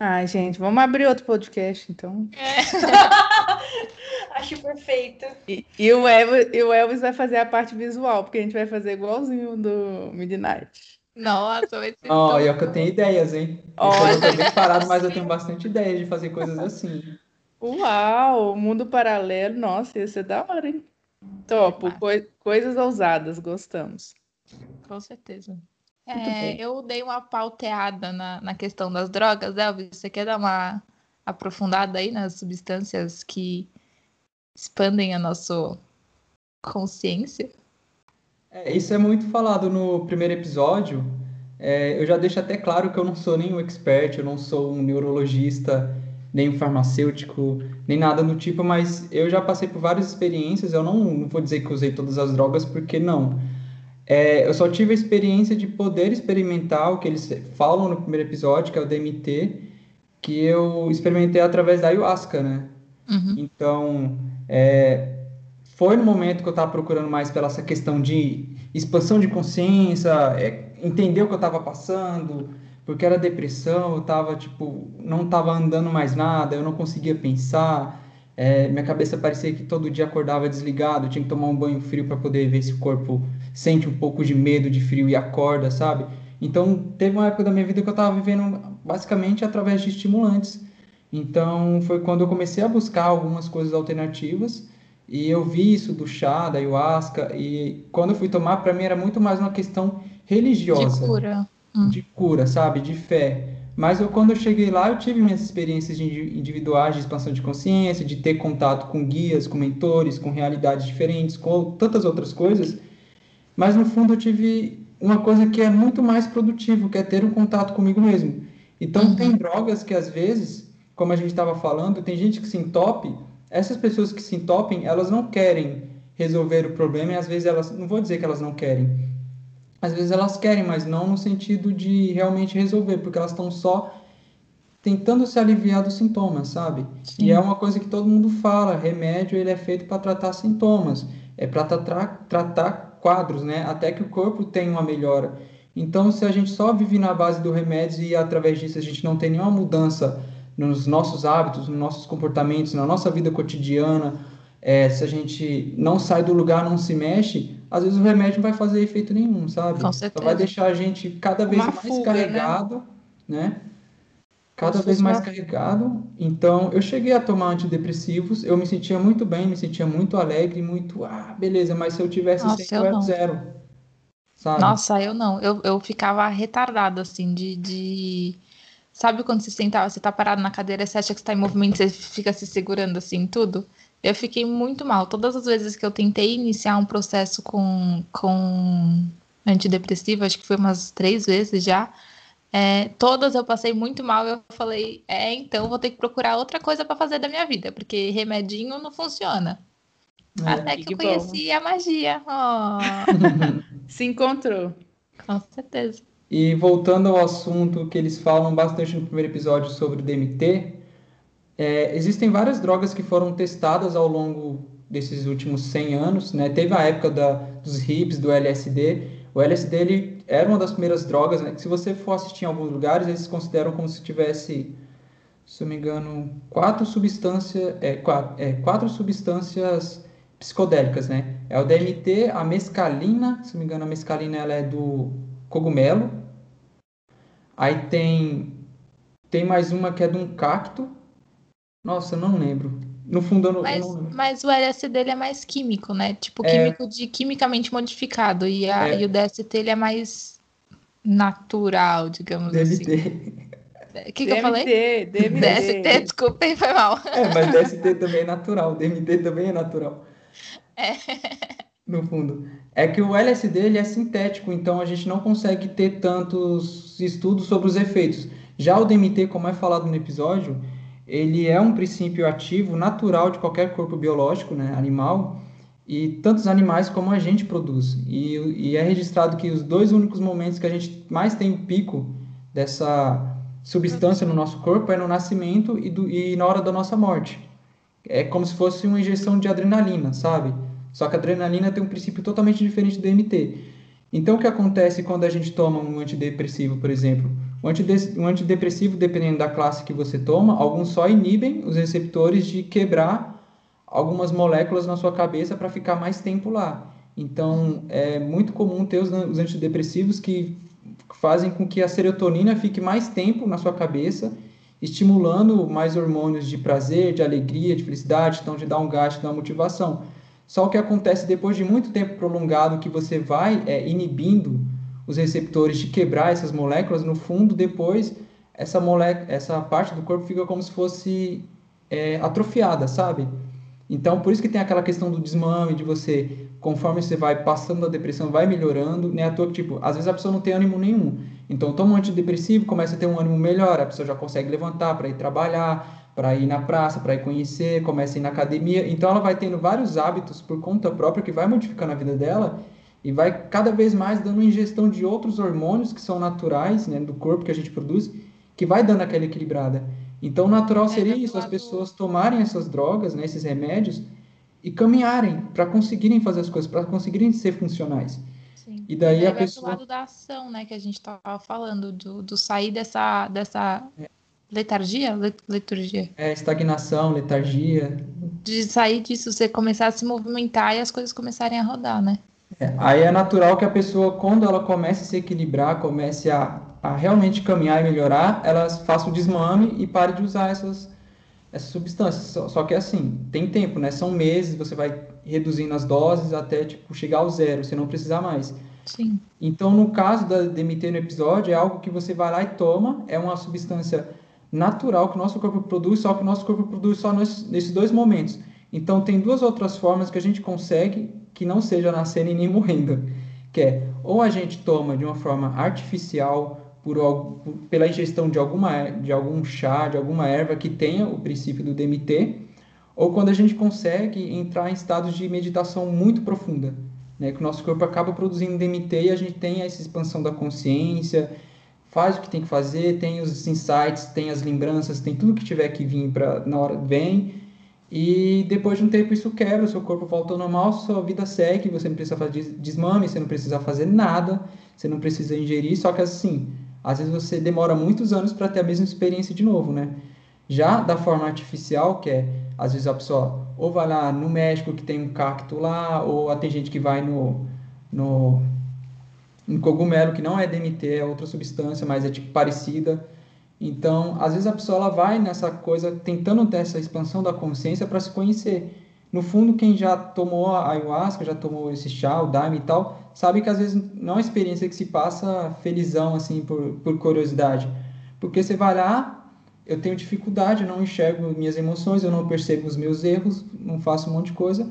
Ai, gente, vamos abrir outro podcast, então. É. Acho perfeito. E, e, o Elvis, e o Elvis vai fazer a parte visual, porque a gente vai fazer igualzinho do Midnight. Nossa, vai ser. Olha, é que eu tenho ideias, hein? Olha. Eu tô bem parado, mas eu tenho bastante ideias de fazer coisas assim. Uau, mundo paralelo, nossa, ia ser da hora, hein? Topo, coisas ousadas, gostamos. Com certeza. É, eu dei uma pauteada na, na questão das drogas, Elvis. Você quer dar uma aprofundada aí nas substâncias que expandem a nossa consciência? É, isso é muito falado no primeiro episódio. É, eu já deixo até claro que eu não sou nenhum expert, eu não sou um neurologista, nem um farmacêutico, nem nada do tipo, mas eu já passei por várias experiências. Eu não, não vou dizer que usei todas as drogas, porque não. É, eu só tive a experiência de poder experimentar o que eles falam no primeiro episódio, que é o DMT, que eu experimentei através da ayahuasca, né? Uhum. Então, é, foi no momento que eu estava procurando mais pela essa questão de expansão de consciência, é, entender o que eu estava passando, porque era depressão, eu estava, tipo, não estava andando mais nada, eu não conseguia pensar, é, minha cabeça parecia que todo dia acordava desligado, tinha que tomar um banho frio para poder ver se o corpo sente um pouco de medo, de frio e acorda, sabe? Então, teve uma época da minha vida que eu estava vivendo basicamente através de estimulantes. Então foi quando eu comecei a buscar algumas coisas alternativas e eu vi isso do chá, da ayahuasca e quando eu fui tomar, para mim era muito mais uma questão religiosa. De cura. Hum. De cura, sabe? De fé. Mas eu, quando eu cheguei lá, eu tive minhas experiências individuais de expansão de consciência, de ter contato com guias, com mentores, com realidades diferentes, com tantas outras coisas. Mas no fundo eu tive uma coisa que é muito mais produtivo, que é ter um contato comigo mesmo. Então uhum. tem drogas que às vezes, como a gente estava falando, tem gente que se entope. Essas pessoas que se entopem, elas não querem resolver o problema e às vezes elas, não vou dizer que elas não querem, às vezes elas querem, mas não no sentido de realmente resolver, porque elas estão só tentando se aliviar dos sintomas, sabe? Sim. E é uma coisa que todo mundo fala, remédio ele é feito para tratar sintomas, é para tratar, tratar quadros, né? Até que o corpo tenha uma melhora. Então, se a gente só vive na base do remédio e através disso a gente não tem nenhuma mudança nos nossos hábitos, nos nossos comportamentos, na nossa vida cotidiana, é, se a gente não sai do lugar, não se mexe, às vezes o remédio não vai fazer efeito nenhum, sabe? Com certeza. Só vai deixar a gente cada vez Uma mais fuga, né? carregado, né? né? Cada vez mais carregado. Então, eu cheguei a tomar antidepressivos, eu me sentia muito bem, me sentia muito alegre, muito, ah, beleza, mas se eu tivesse Nossa, 100, eu, eu era zero. Sabe? Nossa, eu não. Eu, eu ficava retardada, assim, de, de... Sabe quando você sentava, você tá parado na cadeira, você acha que está em movimento, você fica se segurando assim, tudo? Eu fiquei muito mal. Todas as vezes que eu tentei iniciar um processo com, com antidepressivo, acho que foi umas três vezes já, é, todas eu passei muito mal. Eu falei, é, então vou ter que procurar outra coisa para fazer da minha vida, porque remedinho não funciona. É, Até que, que eu conheci a magia. Oh. Se encontrou. Com certeza. E voltando ao assunto que eles falam bastante no primeiro episódio sobre DMT, é, existem várias drogas que foram testadas ao longo desses últimos 100 anos, né? Teve a época da, dos hips, do LSD. O LSD ele era uma das primeiras drogas, né? Se você for assistir em alguns lugares, eles consideram como se tivesse, se eu me engano, quatro substâncias, é, quatro, é, quatro substâncias psicodélicas, né? É o DMT, a mescalina, se não me engano, a mescalina ela é do cogumelo. Aí tem tem mais uma que é de um cacto, nossa, eu não lembro. No fundo, eu não, mas, eu não mas o LSD dele é mais químico, né? Tipo, é... químico de quimicamente modificado. E, a, é... e o DST ele é mais natural, digamos DMT. assim. O que, que eu falei? DMT. DST, desculpem, foi mal. É, mas DST também é natural, DMT também é natural. É. No fundo. É que o LSD ele é sintético, então a gente não consegue ter tantos estudos sobre os efeitos. Já o DMT, como é falado no episódio, ele é um princípio ativo natural de qualquer corpo biológico, né, animal, e tantos animais como a gente produz. E, e é registrado que os dois únicos momentos que a gente mais tem o pico dessa substância no nosso corpo é no nascimento e, do, e na hora da nossa morte. É como se fosse uma injeção de adrenalina, sabe? Só que a adrenalina tem um princípio totalmente diferente do DMT. Então, o que acontece quando a gente toma um antidepressivo, por exemplo? Um antidepressivo, dependendo da classe que você toma, alguns só inibem os receptores de quebrar algumas moléculas na sua cabeça para ficar mais tempo lá. Então, é muito comum ter os, os antidepressivos que fazem com que a serotonina fique mais tempo na sua cabeça, estimulando mais hormônios de prazer, de alegria, de felicidade, então de dar um gasto, de dar uma motivação. Só o que acontece depois de muito tempo prolongado que você vai é, inibindo os receptores de quebrar essas moléculas, no fundo, depois, essa, molécula, essa parte do corpo fica como se fosse é, atrofiada, sabe? Então, por isso que tem aquela questão do desmame, de você, conforme você vai passando a depressão, vai melhorando, né? À toa tipo, às vezes a pessoa não tem ânimo nenhum. Então, toma um antidepressivo, começa a ter um ânimo melhor, a pessoa já consegue levantar para ir trabalhar, para ir na praça, para ir conhecer, começa a ir na academia. Então, ela vai tendo vários hábitos por conta própria que vai modificando a vida dela e vai cada vez mais dando ingestão de outros hormônios que são naturais né, do corpo que a gente produz, que vai dando aquela equilibrada. Então, natural é, seria é, isso, as pessoas tomarem essas drogas, né, esses remédios, e caminharem para conseguirem fazer as coisas, para conseguirem ser funcionais. Sim. E daí, e a pessoa... lado da ação, né, que a gente estava falando, do, do sair dessa, dessa é. letargia, letargia. É, estagnação, letargia. De sair disso, você começar a se movimentar e as coisas começarem a rodar, né? É, aí é natural que a pessoa, quando ela comece a se equilibrar, comece a, a realmente caminhar e melhorar, ela faça o desmame e pare de usar essas, essa substância. Só, só que assim, tem tempo, né? São meses, você vai reduzindo as doses até tipo chegar ao zero, você não precisar mais. Sim. Então, no caso da DMT no episódio, é algo que você vai lá e toma, é uma substância natural que o nosso corpo produz, só que o nosso corpo produz só nesses dois momentos. Então, tem duas outras formas que a gente consegue que não seja nascendo e nem morrendo, que é ou a gente toma de uma forma artificial por, pela ingestão de alguma de algum chá, de alguma erva que tenha o princípio do DMT, ou quando a gente consegue entrar em estados de meditação muito profunda, né, que o nosso corpo acaba produzindo DMT e a gente tem essa expansão da consciência, faz o que tem que fazer, tem os insights, tem as lembranças, tem tudo que tiver que vir para na hora vem e depois de um tempo isso quebra, o seu corpo volta ao normal, sua vida segue, você não precisa fazer desmame, você não precisa fazer nada, você não precisa ingerir, só que assim, às vezes você demora muitos anos para ter a mesma experiência de novo, né? Já da forma artificial, que é, às vezes a pessoa ou vai lá no México que tem um cacto lá, ou tem gente que vai no, no, no cogumelo, que não é DMT, é outra substância, mas é tipo parecida, então, às vezes a pessoa ela vai nessa coisa tentando ter essa expansão da consciência para se conhecer. No fundo, quem já tomou a ayahuasca, já tomou esse chá, o daime e tal, sabe que às vezes não é uma experiência que se passa felizão, assim, por, por curiosidade. Porque você vai lá, eu tenho dificuldade, eu não enxergo minhas emoções, eu não percebo os meus erros, não faço um monte de coisa.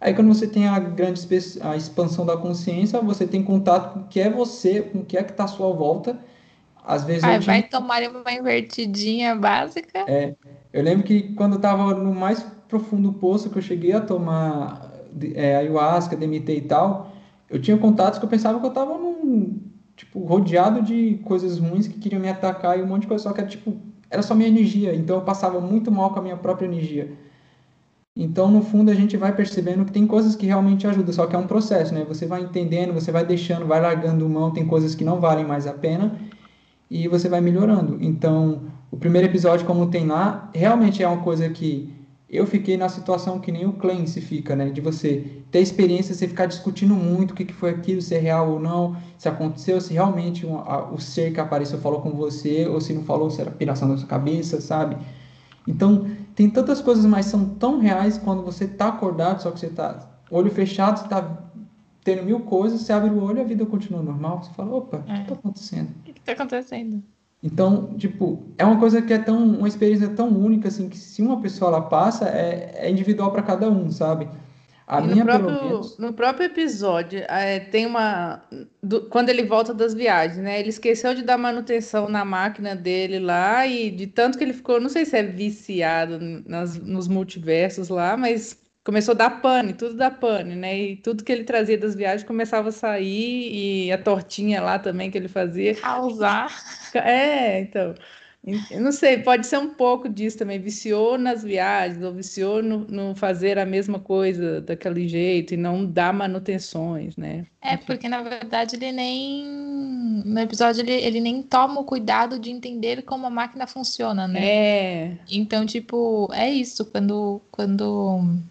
Aí quando você tem a grande a expansão da consciência, você tem contato com o que é você, com o que é que está à sua volta, às vezes Ai, vai tomar uma invertidinha básica. É, eu lembro que quando eu estava no mais profundo poço, que eu cheguei a tomar é, ayahuasca, DMT e tal, eu tinha contatos que eu pensava que eu estava num, tipo, rodeado de coisas ruins que queriam me atacar e um monte de coisa, só que era, tipo, era só minha energia, então eu passava muito mal com a minha própria energia. Então, no fundo, a gente vai percebendo que tem coisas que realmente ajudam, só que é um processo, né? Você vai entendendo, você vai deixando, vai largando mão, tem coisas que não valem mais a pena, e você vai melhorando. Então, o primeiro episódio, como tem lá, realmente é uma coisa que eu fiquei na situação que nem o Clancy fica, né? De você ter experiência, você ficar discutindo muito o que, que foi aquilo, se é real ou não, se aconteceu, se realmente um, a, o ser que apareceu falou com você, ou se não falou, se era piração da sua cabeça, sabe? Então, tem tantas coisas, mas são tão reais quando você tá acordado, só que você tá olho fechado, você tá tendo mil coisas, você abre o olho e a vida continua normal. Você fala, opa, é. o que está acontecendo? Está acontecendo? Então, tipo, é uma coisa que é tão, uma experiência tão única, assim, que se uma pessoa ela passa, é, é individual para cada um, sabe? A e minha, no, próprio, menos... no próprio episódio, é, tem uma. Do, quando ele volta das viagens, né? Ele esqueceu de dar manutenção na máquina dele lá, e de tanto que ele ficou, não sei se é viciado nas, nos multiversos lá, mas começou a dar pane, tudo da pane, né? E tudo que ele trazia das viagens começava a sair, e a tortinha lá também que ele fazia. Causar. É, então. Não sei, pode ser um pouco disso também. Viciou nas viagens, ou viciou no, no, fazer a mesma coisa daquele jeito e não dar manutenções, né? É, porque na verdade ele nem. No episódio ele, ele nem toma o cuidado de entender como a máquina funciona, né? É. Então, tipo, é isso. Quando, quando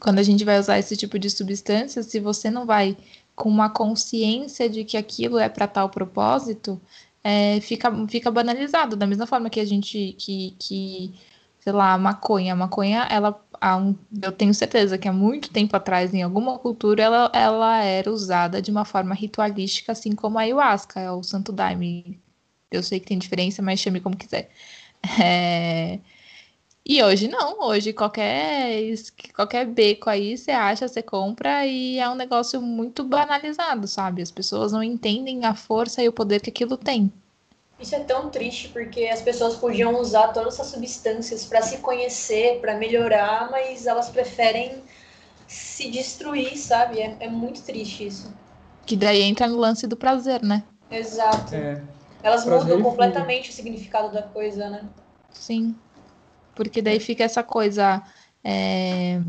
quando a gente vai usar esse tipo de substância, se você não vai com uma consciência de que aquilo é para tal propósito, é, fica, fica banalizado. Da mesma forma que a gente, que, que sei lá, a maconha. A maconha, ela, um, eu tenho certeza que há muito tempo atrás, em alguma cultura, ela, ela era usada de uma forma ritualística, assim como a ayahuasca, é o santo daime. Eu sei que tem diferença, mas chame como quiser. É, e hoje não, hoje qualquer, qualquer beco aí você acha, você compra e é um negócio muito banalizado, sabe? As pessoas não entendem a força e o poder que aquilo tem. Isso é tão triste porque as pessoas podiam usar todas essas substâncias para se conhecer, para melhorar, mas elas preferem se destruir, sabe? É, é, muito triste isso. Que daí entra no lance do prazer, né? Exato. É. Elas mudam completamente o significado da coisa, né? Sim porque daí fica essa coisa é,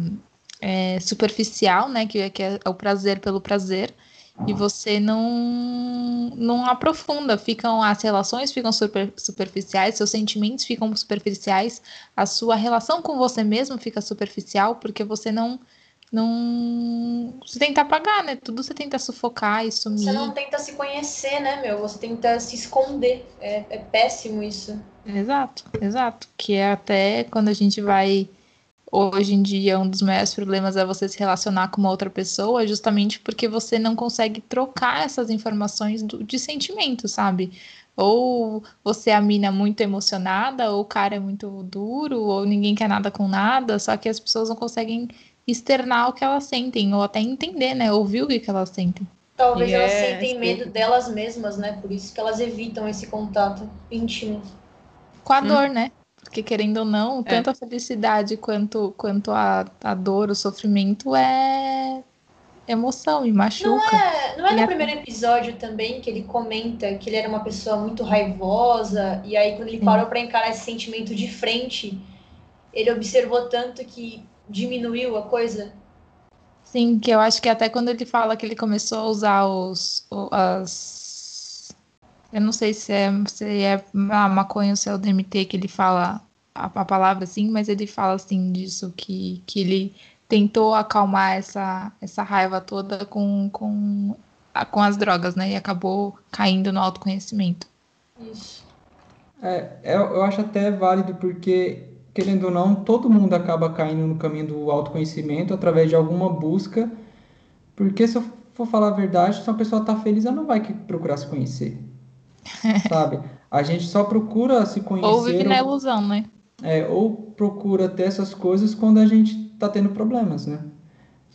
é, superficial, né? Que, que é o prazer pelo prazer, e você não, não aprofunda, ficam as relações ficam super, superficiais, seus sentimentos ficam superficiais, a sua relação com você mesmo fica superficial, porque você não não você tenta apagar, né? Tudo você tenta sufocar e sumir. Você não tenta se conhecer, né, meu? Você tenta se esconder. É, é péssimo isso. Exato, exato. Que é até quando a gente vai. Hoje em dia, um dos maiores problemas é você se relacionar com uma outra pessoa, justamente porque você não consegue trocar essas informações do, de sentimento, sabe? Ou você é a mina muito emocionada, ou o cara é muito duro, ou ninguém quer nada com nada, só que as pessoas não conseguem externar o que elas sentem, ou até entender, né? Ouvir o que elas sentem. Talvez elas é, sentem medo delas mesmas, né? Por isso que elas evitam esse contato íntimo. Com a hum. dor, né? Porque querendo ou não, é. tanto a felicidade quanto, quanto a, a dor, o sofrimento é emoção e machuca. Não é, não é no é... primeiro episódio também que ele comenta que ele era uma pessoa muito raivosa e aí quando ele Sim. parou para encarar esse sentimento de frente, ele observou tanto que diminuiu a coisa. Sim, que eu acho que até quando ele fala que ele começou a usar os as eu não sei se é se é a maconha ou se é o DMT que ele fala a, a palavra assim, mas ele fala assim disso que que ele tentou acalmar essa, essa raiva toda com, com, com as drogas, né? E acabou caindo no autoconhecimento. Isso. É, é, eu acho até válido porque, querendo ou não, todo mundo acaba caindo no caminho do autoconhecimento através de alguma busca. Porque se eu for falar a verdade, se uma pessoa está feliz, ela não vai procurar se conhecer. sabe? A gente só procura se conhecer. Ou vive na ilusão, né? É, ou procura ter essas coisas quando a gente tá tendo problemas, né?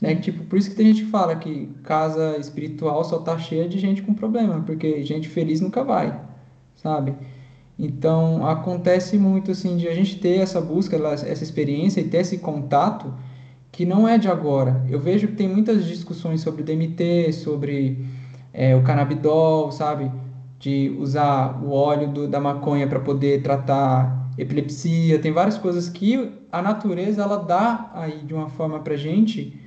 né? Tipo, por isso que tem gente que fala que casa espiritual só tá cheia de gente com problema, porque gente feliz nunca vai, sabe? Então, acontece muito assim de a gente ter essa busca, essa experiência e ter esse contato que não é de agora. Eu vejo que tem muitas discussões sobre DMT, sobre é, o canabidol, sabe? De usar o óleo do, da maconha para poder tratar epilepsia, tem várias coisas que a natureza ela dá aí de uma forma para gente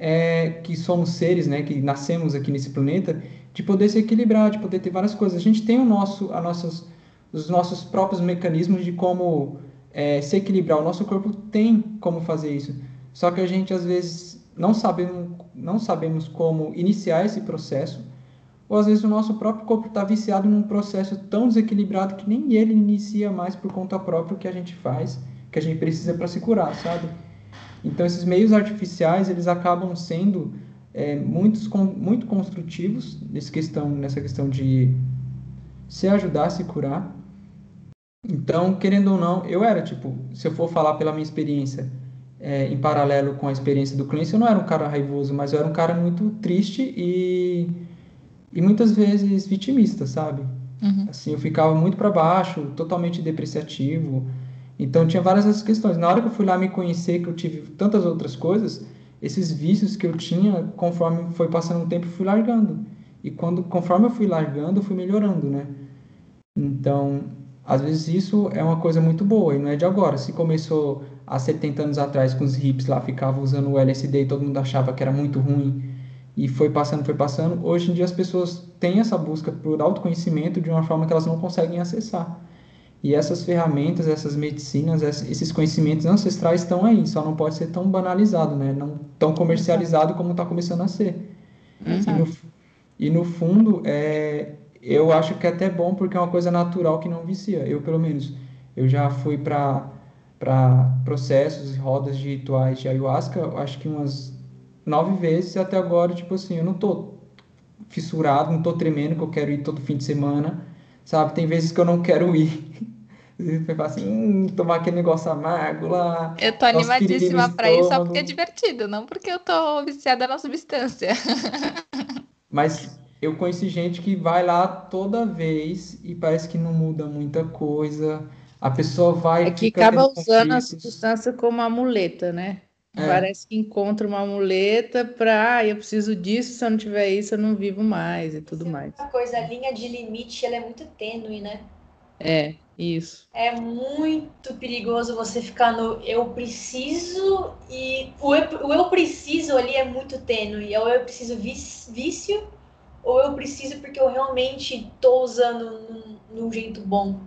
é, que somos seres, né, que nascemos aqui nesse planeta, de poder se equilibrar, de poder ter várias coisas. A gente tem o nosso, a nossas, os nossos próprios mecanismos de como é, se equilibrar. O nosso corpo tem como fazer isso. Só que a gente às vezes não sabemos, não sabemos como iniciar esse processo ou às vezes o nosso próprio corpo está viciado num processo tão desequilibrado que nem ele inicia mais por conta própria o que a gente faz, que a gente precisa para se curar, sabe? Então esses meios artificiais eles acabam sendo é, muitos, com, muito construtivos nessa questão, nessa questão de se ajudar a se curar. Então, querendo ou não, eu era tipo, se eu for falar pela minha experiência, é, em paralelo com a experiência do Cleanse, eu não era um cara raivoso, mas eu era um cara muito triste e e muitas vezes vitimista, sabe? Uhum. Assim, eu ficava muito para baixo, totalmente depreciativo. Então tinha várias essas questões. Na hora que eu fui lá me conhecer, que eu tive tantas outras coisas, esses vícios que eu tinha, conforme foi passando o tempo, eu fui largando. E quando, conforme eu fui largando, eu fui melhorando, né? Então, às vezes isso é uma coisa muito boa e não é de agora. Se começou há 70 anos atrás com os hips lá, ficavam usando o LSD e todo mundo achava que era muito ruim e foi passando, foi passando. Hoje em dia as pessoas têm essa busca por autoconhecimento de uma forma que elas não conseguem acessar. E essas ferramentas, essas medicinas, esses conhecimentos ancestrais estão aí, só não pode ser tão banalizado, né? Não tão comercializado como está começando a ser. E no, e no fundo, é, eu acho que é até bom porque é uma coisa natural que não vicia. Eu, pelo menos, eu já fui para para processos e rodas de rituais de ayahuasca, acho que umas nove vezes e até agora, tipo assim, eu não tô fissurado, não tô tremendo que eu quero ir todo fim de semana, sabe? Tem vezes que eu não quero ir. Foi assim, hum, tomar aquele negócio amargo lá. Eu tô animadíssima pra ir só porque é divertido, não porque eu tô viciada na substância. Mas eu conheci gente que vai lá toda vez e parece que não muda muita coisa. A pessoa vai. É que acaba usando a substância como amuleta, né? É. Parece que encontra uma muleta para ah, eu preciso disso, se eu não tiver isso, eu não vivo mais e tudo Sim, mais. Uma coisa, a linha de limite ela é muito tênue, né? É, isso. É muito perigoso você ficar no eu preciso e o eu, o eu preciso ali é muito tênue. É o eu preciso vício ou eu preciso porque eu realmente tô usando num, num jeito bom.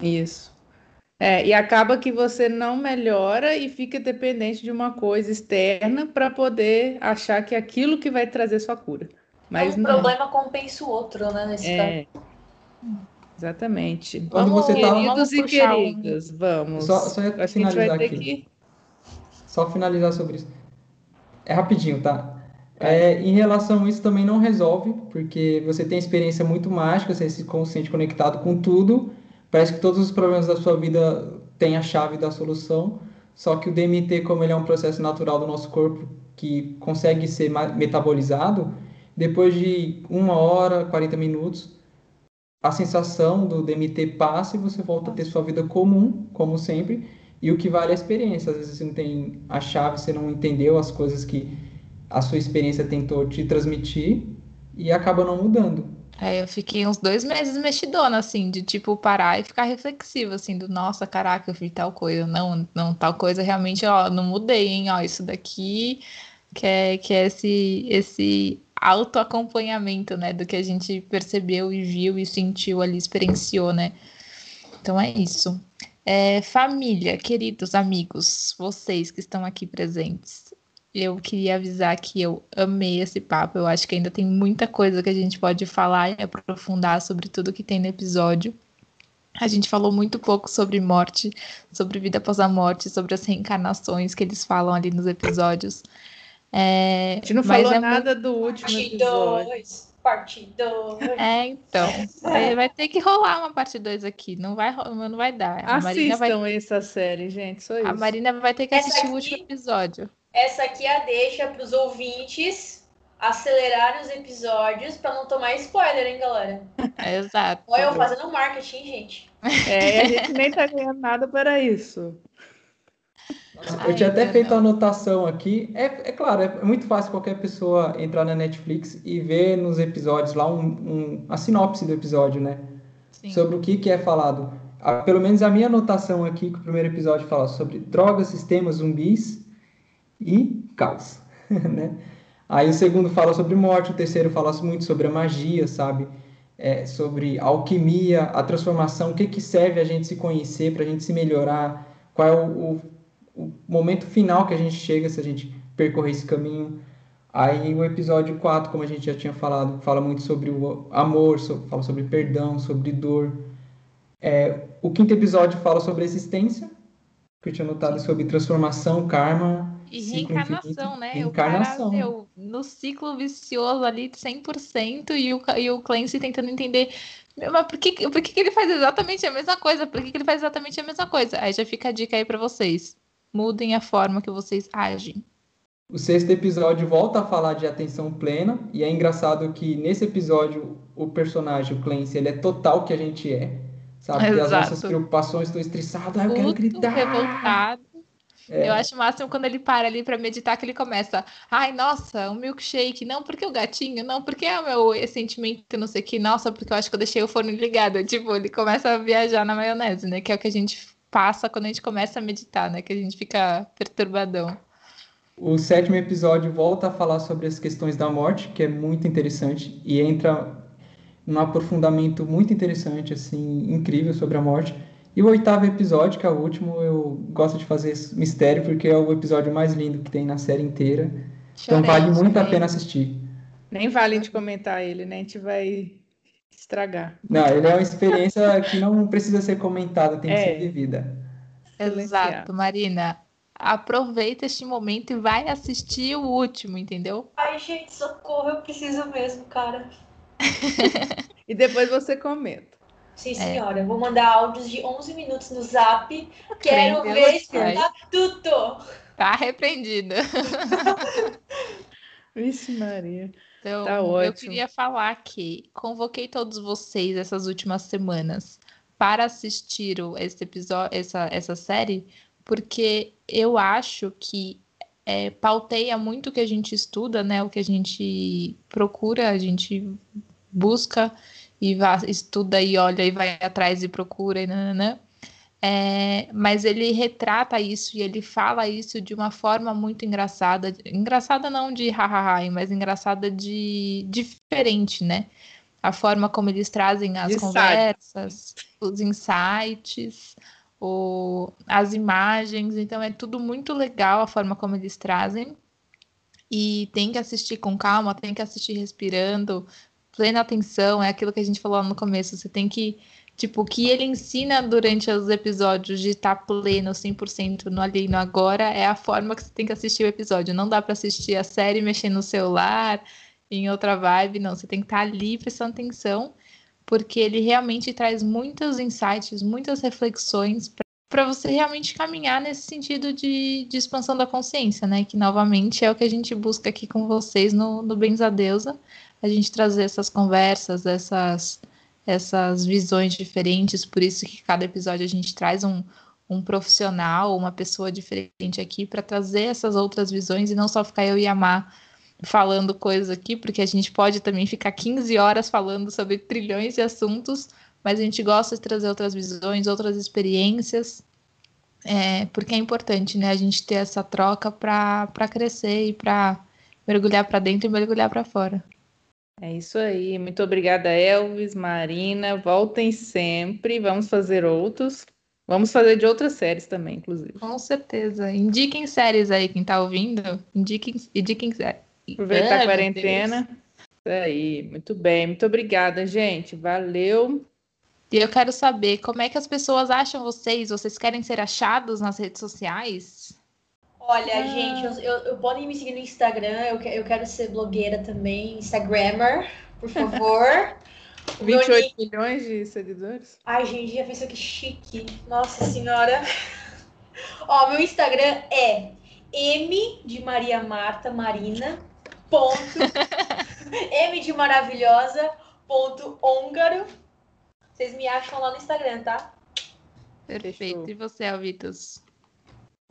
Isso. É, e acaba que você não melhora e fica dependente de uma coisa externa para poder achar que é aquilo que vai trazer sua cura. Mas um não. problema compensa o outro, né? Nesse é. caso. Exatamente. Quando Vamos- você tá. Queridos e puxar um- queridas, vamos. Só, só a gente vai finalizar ter aqui. que. Só finalizar sobre isso. É rapidinho, tá? É, em relação a isso também não resolve, porque você tem experiência muito mágica, você se consciente conectado com tudo. Parece que todos os problemas da sua vida têm a chave da solução. Só que o DMT, como ele é um processo natural do nosso corpo que consegue ser metabolizado, depois de uma hora, 40 minutos, a sensação do DMT passa e você volta a ter sua vida comum, como sempre. E o que vale é a experiência. Às vezes você não tem a chave, você não entendeu as coisas que a sua experiência tentou te transmitir e acaba não mudando. É, eu fiquei uns dois meses mexidona, assim, de tipo parar e ficar reflexiva, assim, do nossa, caraca, eu fiz tal coisa. Não, não, tal coisa realmente, ó, não mudei, hein? Ó, isso daqui que é, que é esse, esse autoacompanhamento, né, do que a gente percebeu e viu e sentiu ali, experienciou, né? Então é isso. É, família, queridos amigos, vocês que estão aqui presentes, eu queria avisar que eu amei esse papo. Eu acho que ainda tem muita coisa que a gente pode falar e aprofundar sobre tudo que tem no episódio. A gente falou muito pouco sobre morte, sobre vida após a morte, sobre as reencarnações que eles falam ali nos episódios. É, A gente não falou é nada do último Parte episódio. 2. Parte 2. É, então. É, vai ter que rolar uma parte 2 aqui. Não vai, não vai dar. A Marina vai, Assistam essa série, gente. Só isso. a Marina vai ter que Essa assistir o aqui- último episódio. Essa aqui é a deixa para os ouvintes acelerarem os episódios para não tomar spoiler, hein, galera? Exato. Olha eu fazendo marketing, gente. É, e a gente nem tá ganhando nada para isso. Eu tinha até feito a anotação aqui. É, é claro, é muito fácil qualquer pessoa entrar na Netflix e ver nos episódios lá um, um- a sinopse do episódio, né? Sim. sobre o que, que é falado. A- pelo menos a minha anotação aqui, que o primeiro episódio fala sobre drogas, sistemas, zumbis e caos, né? Aí o segundo fala sobre morte, o terceiro fala muito sobre a magia, sabe? É, sobre a alquimia, a transformação, o que, que serve a gente se conhecer, para a gente se melhorar, qual é o, o, o momento final que a gente chega se a gente percorrer esse caminho. Aí o episódio 4, como a gente já tinha falado, fala muito sobre o amor, so- fala sobre perdão, sobre dor. É, o quinto episódio fala sobre existência, que eu tinha notado sobre transformação, karma. E reencarnação, né? Reencarnação. O cara, meu, no ciclo vicioso ali de 100% e o, e o Clancy tentando entender, meu, mas por que, por que, que ele faz exatamente a mesma coisa? Por que, que ele faz exatamente a mesma coisa? Aí já fica a dica aí pra vocês. Mudem a forma que vocês agem. O sexto episódio volta a falar de atenção plena, e é engraçado que nesse episódio o personagem, o Clancy, ele é total que a gente é. Sabe? Que as Exato. nossas preocupações estão estressadas, ah, eu quero gritar. revoltado. É. Eu acho o máximo quando ele para ali pra meditar que ele começa. Ai, nossa, um milkshake. Não, porque o gatinho. Não, porque é o meu sentimento, não sei o que. Nossa, porque eu acho que eu deixei o forno ligado. Tipo, ele começa a viajar na maionese, né? Que é o que a gente passa quando a gente começa a meditar, né? Que a gente fica perturbadão. O sétimo episódio volta a falar sobre as questões da morte, que é muito interessante, e entra num aprofundamento muito interessante, assim, incrível sobre a morte. E o oitavo episódio, que é o último, eu gosto de fazer esse mistério, porque é o episódio mais lindo que tem na série inteira. Então vale muito a chorei. pena assistir. Nem vale a gente comentar ele, né? A gente vai estragar. Não, ele é uma experiência que não precisa ser comentada, tem que É. ser vivida. Exato, Marina. Aproveita este momento e vai assistir o último, entendeu? Ai, gente, socorro, eu preciso mesmo, cara. E depois você comenta. Sim, senhora. Eu vou mandar áudios de 11 minutos no zap. Quero ver escutar tudo. Tá arreprendida. Vixe, Maria. Então, Tá eu ótimo. queria falar que convoquei todos vocês essas últimas semanas para assistir o- esse episódio, essa, essa série, porque eu acho que é, pauteia muito o que a gente estuda, né? O que a gente procura, a gente busca e vá, estuda e olha e vai atrás e procura e nananã. É, mas ele retrata isso e ele fala isso de uma forma muito engraçada. Engraçada não de hahaha, mas engraçada de diferente, né? A forma como eles trazem as De conversas, os insights, o, as imagens. Então é tudo muito legal a forma como eles trazem. E tem que assistir com calma, tem que assistir respirando, plena atenção, é aquilo que a gente falou no começo, você tem que Tipo, o que ele ensina durante os episódios de estar tá pleno 100% no ali no agora é a forma que você tem que assistir o episódio. Não dá para assistir a série mexendo no celular, em outra vibe, não. Você tem que estar tá ali prestando atenção, porque ele realmente traz muitos insights, muitas reflexões para você realmente caminhar nesse sentido de, de, expansão da consciência, né? Que novamente é o que a gente busca aqui com vocês no, no Bens a Deusa, a gente trazer essas conversas, essas essas visões diferentes, por isso que cada episódio a gente traz um, um profissional, uma pessoa diferente aqui para trazer essas outras visões e não só ficar eu e a Mar falando coisas aqui, porque a gente pode também ficar 15 horas falando sobre trilhões de assuntos, mas a gente gosta de trazer outras visões, outras experiências, é, porque é importante, né, a gente ter essa troca para crescer e para mergulhar para dentro e mergulhar para fora. É isso aí. Muito obrigada, Elvis, Marina. Voltem sempre. Vamos fazer outros. Vamos fazer de outras séries também, inclusive. Com certeza. Indiquem séries aí, quem tá ouvindo. Indiquem, indiquem séries. Aproveitar a quarentena. Isso aí. Muito bem. Muito obrigada, gente. Valeu. E eu quero saber como é que as pessoas acham vocês. Vocês querem ser achados nas redes sociais? Olha, ah. gente, eu, eu, eu, podem me seguir no Instagram, eu, eu quero ser blogueira também, Instagrammer, por favor. 28 milhões de seguidores? Ai, gente, já pensou que chique. Nossa senhora. Ó, meu Instagram é M de Maria Marta Marina, ponto, M de maravilhosa, ponto húngaro. Vocês me acham lá no Instagram, tá? Perfeito. E você, Alvitos?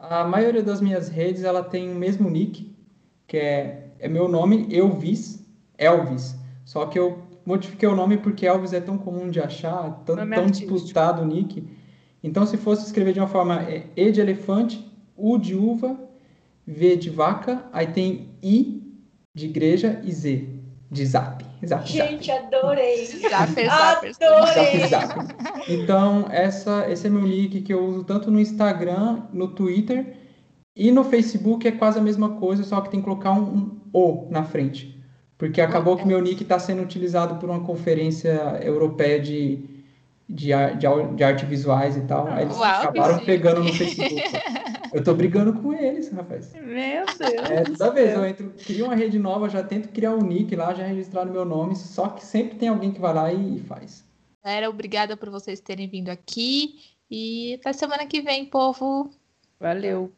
A maioria das minhas redes ela tem o mesmo nick, que é, é meu nome, Elvis, Elvis. Só que eu modifiquei o nome porque Elvis é tão comum de achar, tão, tão disputado o nick. Então, se fosse escrever de uma forma é E de elefante, U de uva, V de vaca, aí tem I de igreja e Z de zap. Zap Gente, zap. adorei. Zap, zap, adorei. Zap, zap. Então, essa, esse é meu nick que eu uso tanto no Instagram, no Twitter e no Facebook é quase a mesma coisa, só que tem que colocar um, um O na frente. Porque acabou que meu nick está sendo utilizado por uma conferência europeia de, de, de, de arte visuais e tal. Aí eles Uau, acabaram pegando no Facebook. Eu tô brigando com eles, rapaz. Meu Deus. É, toda vez eu entro, crio uma rede nova, já tento criar um nick lá, já registrar no meu nome, só que sempre tem alguém que vai lá e faz. Galera, obrigada por vocês terem vindo aqui. E até semana que vem, povo. Valeu.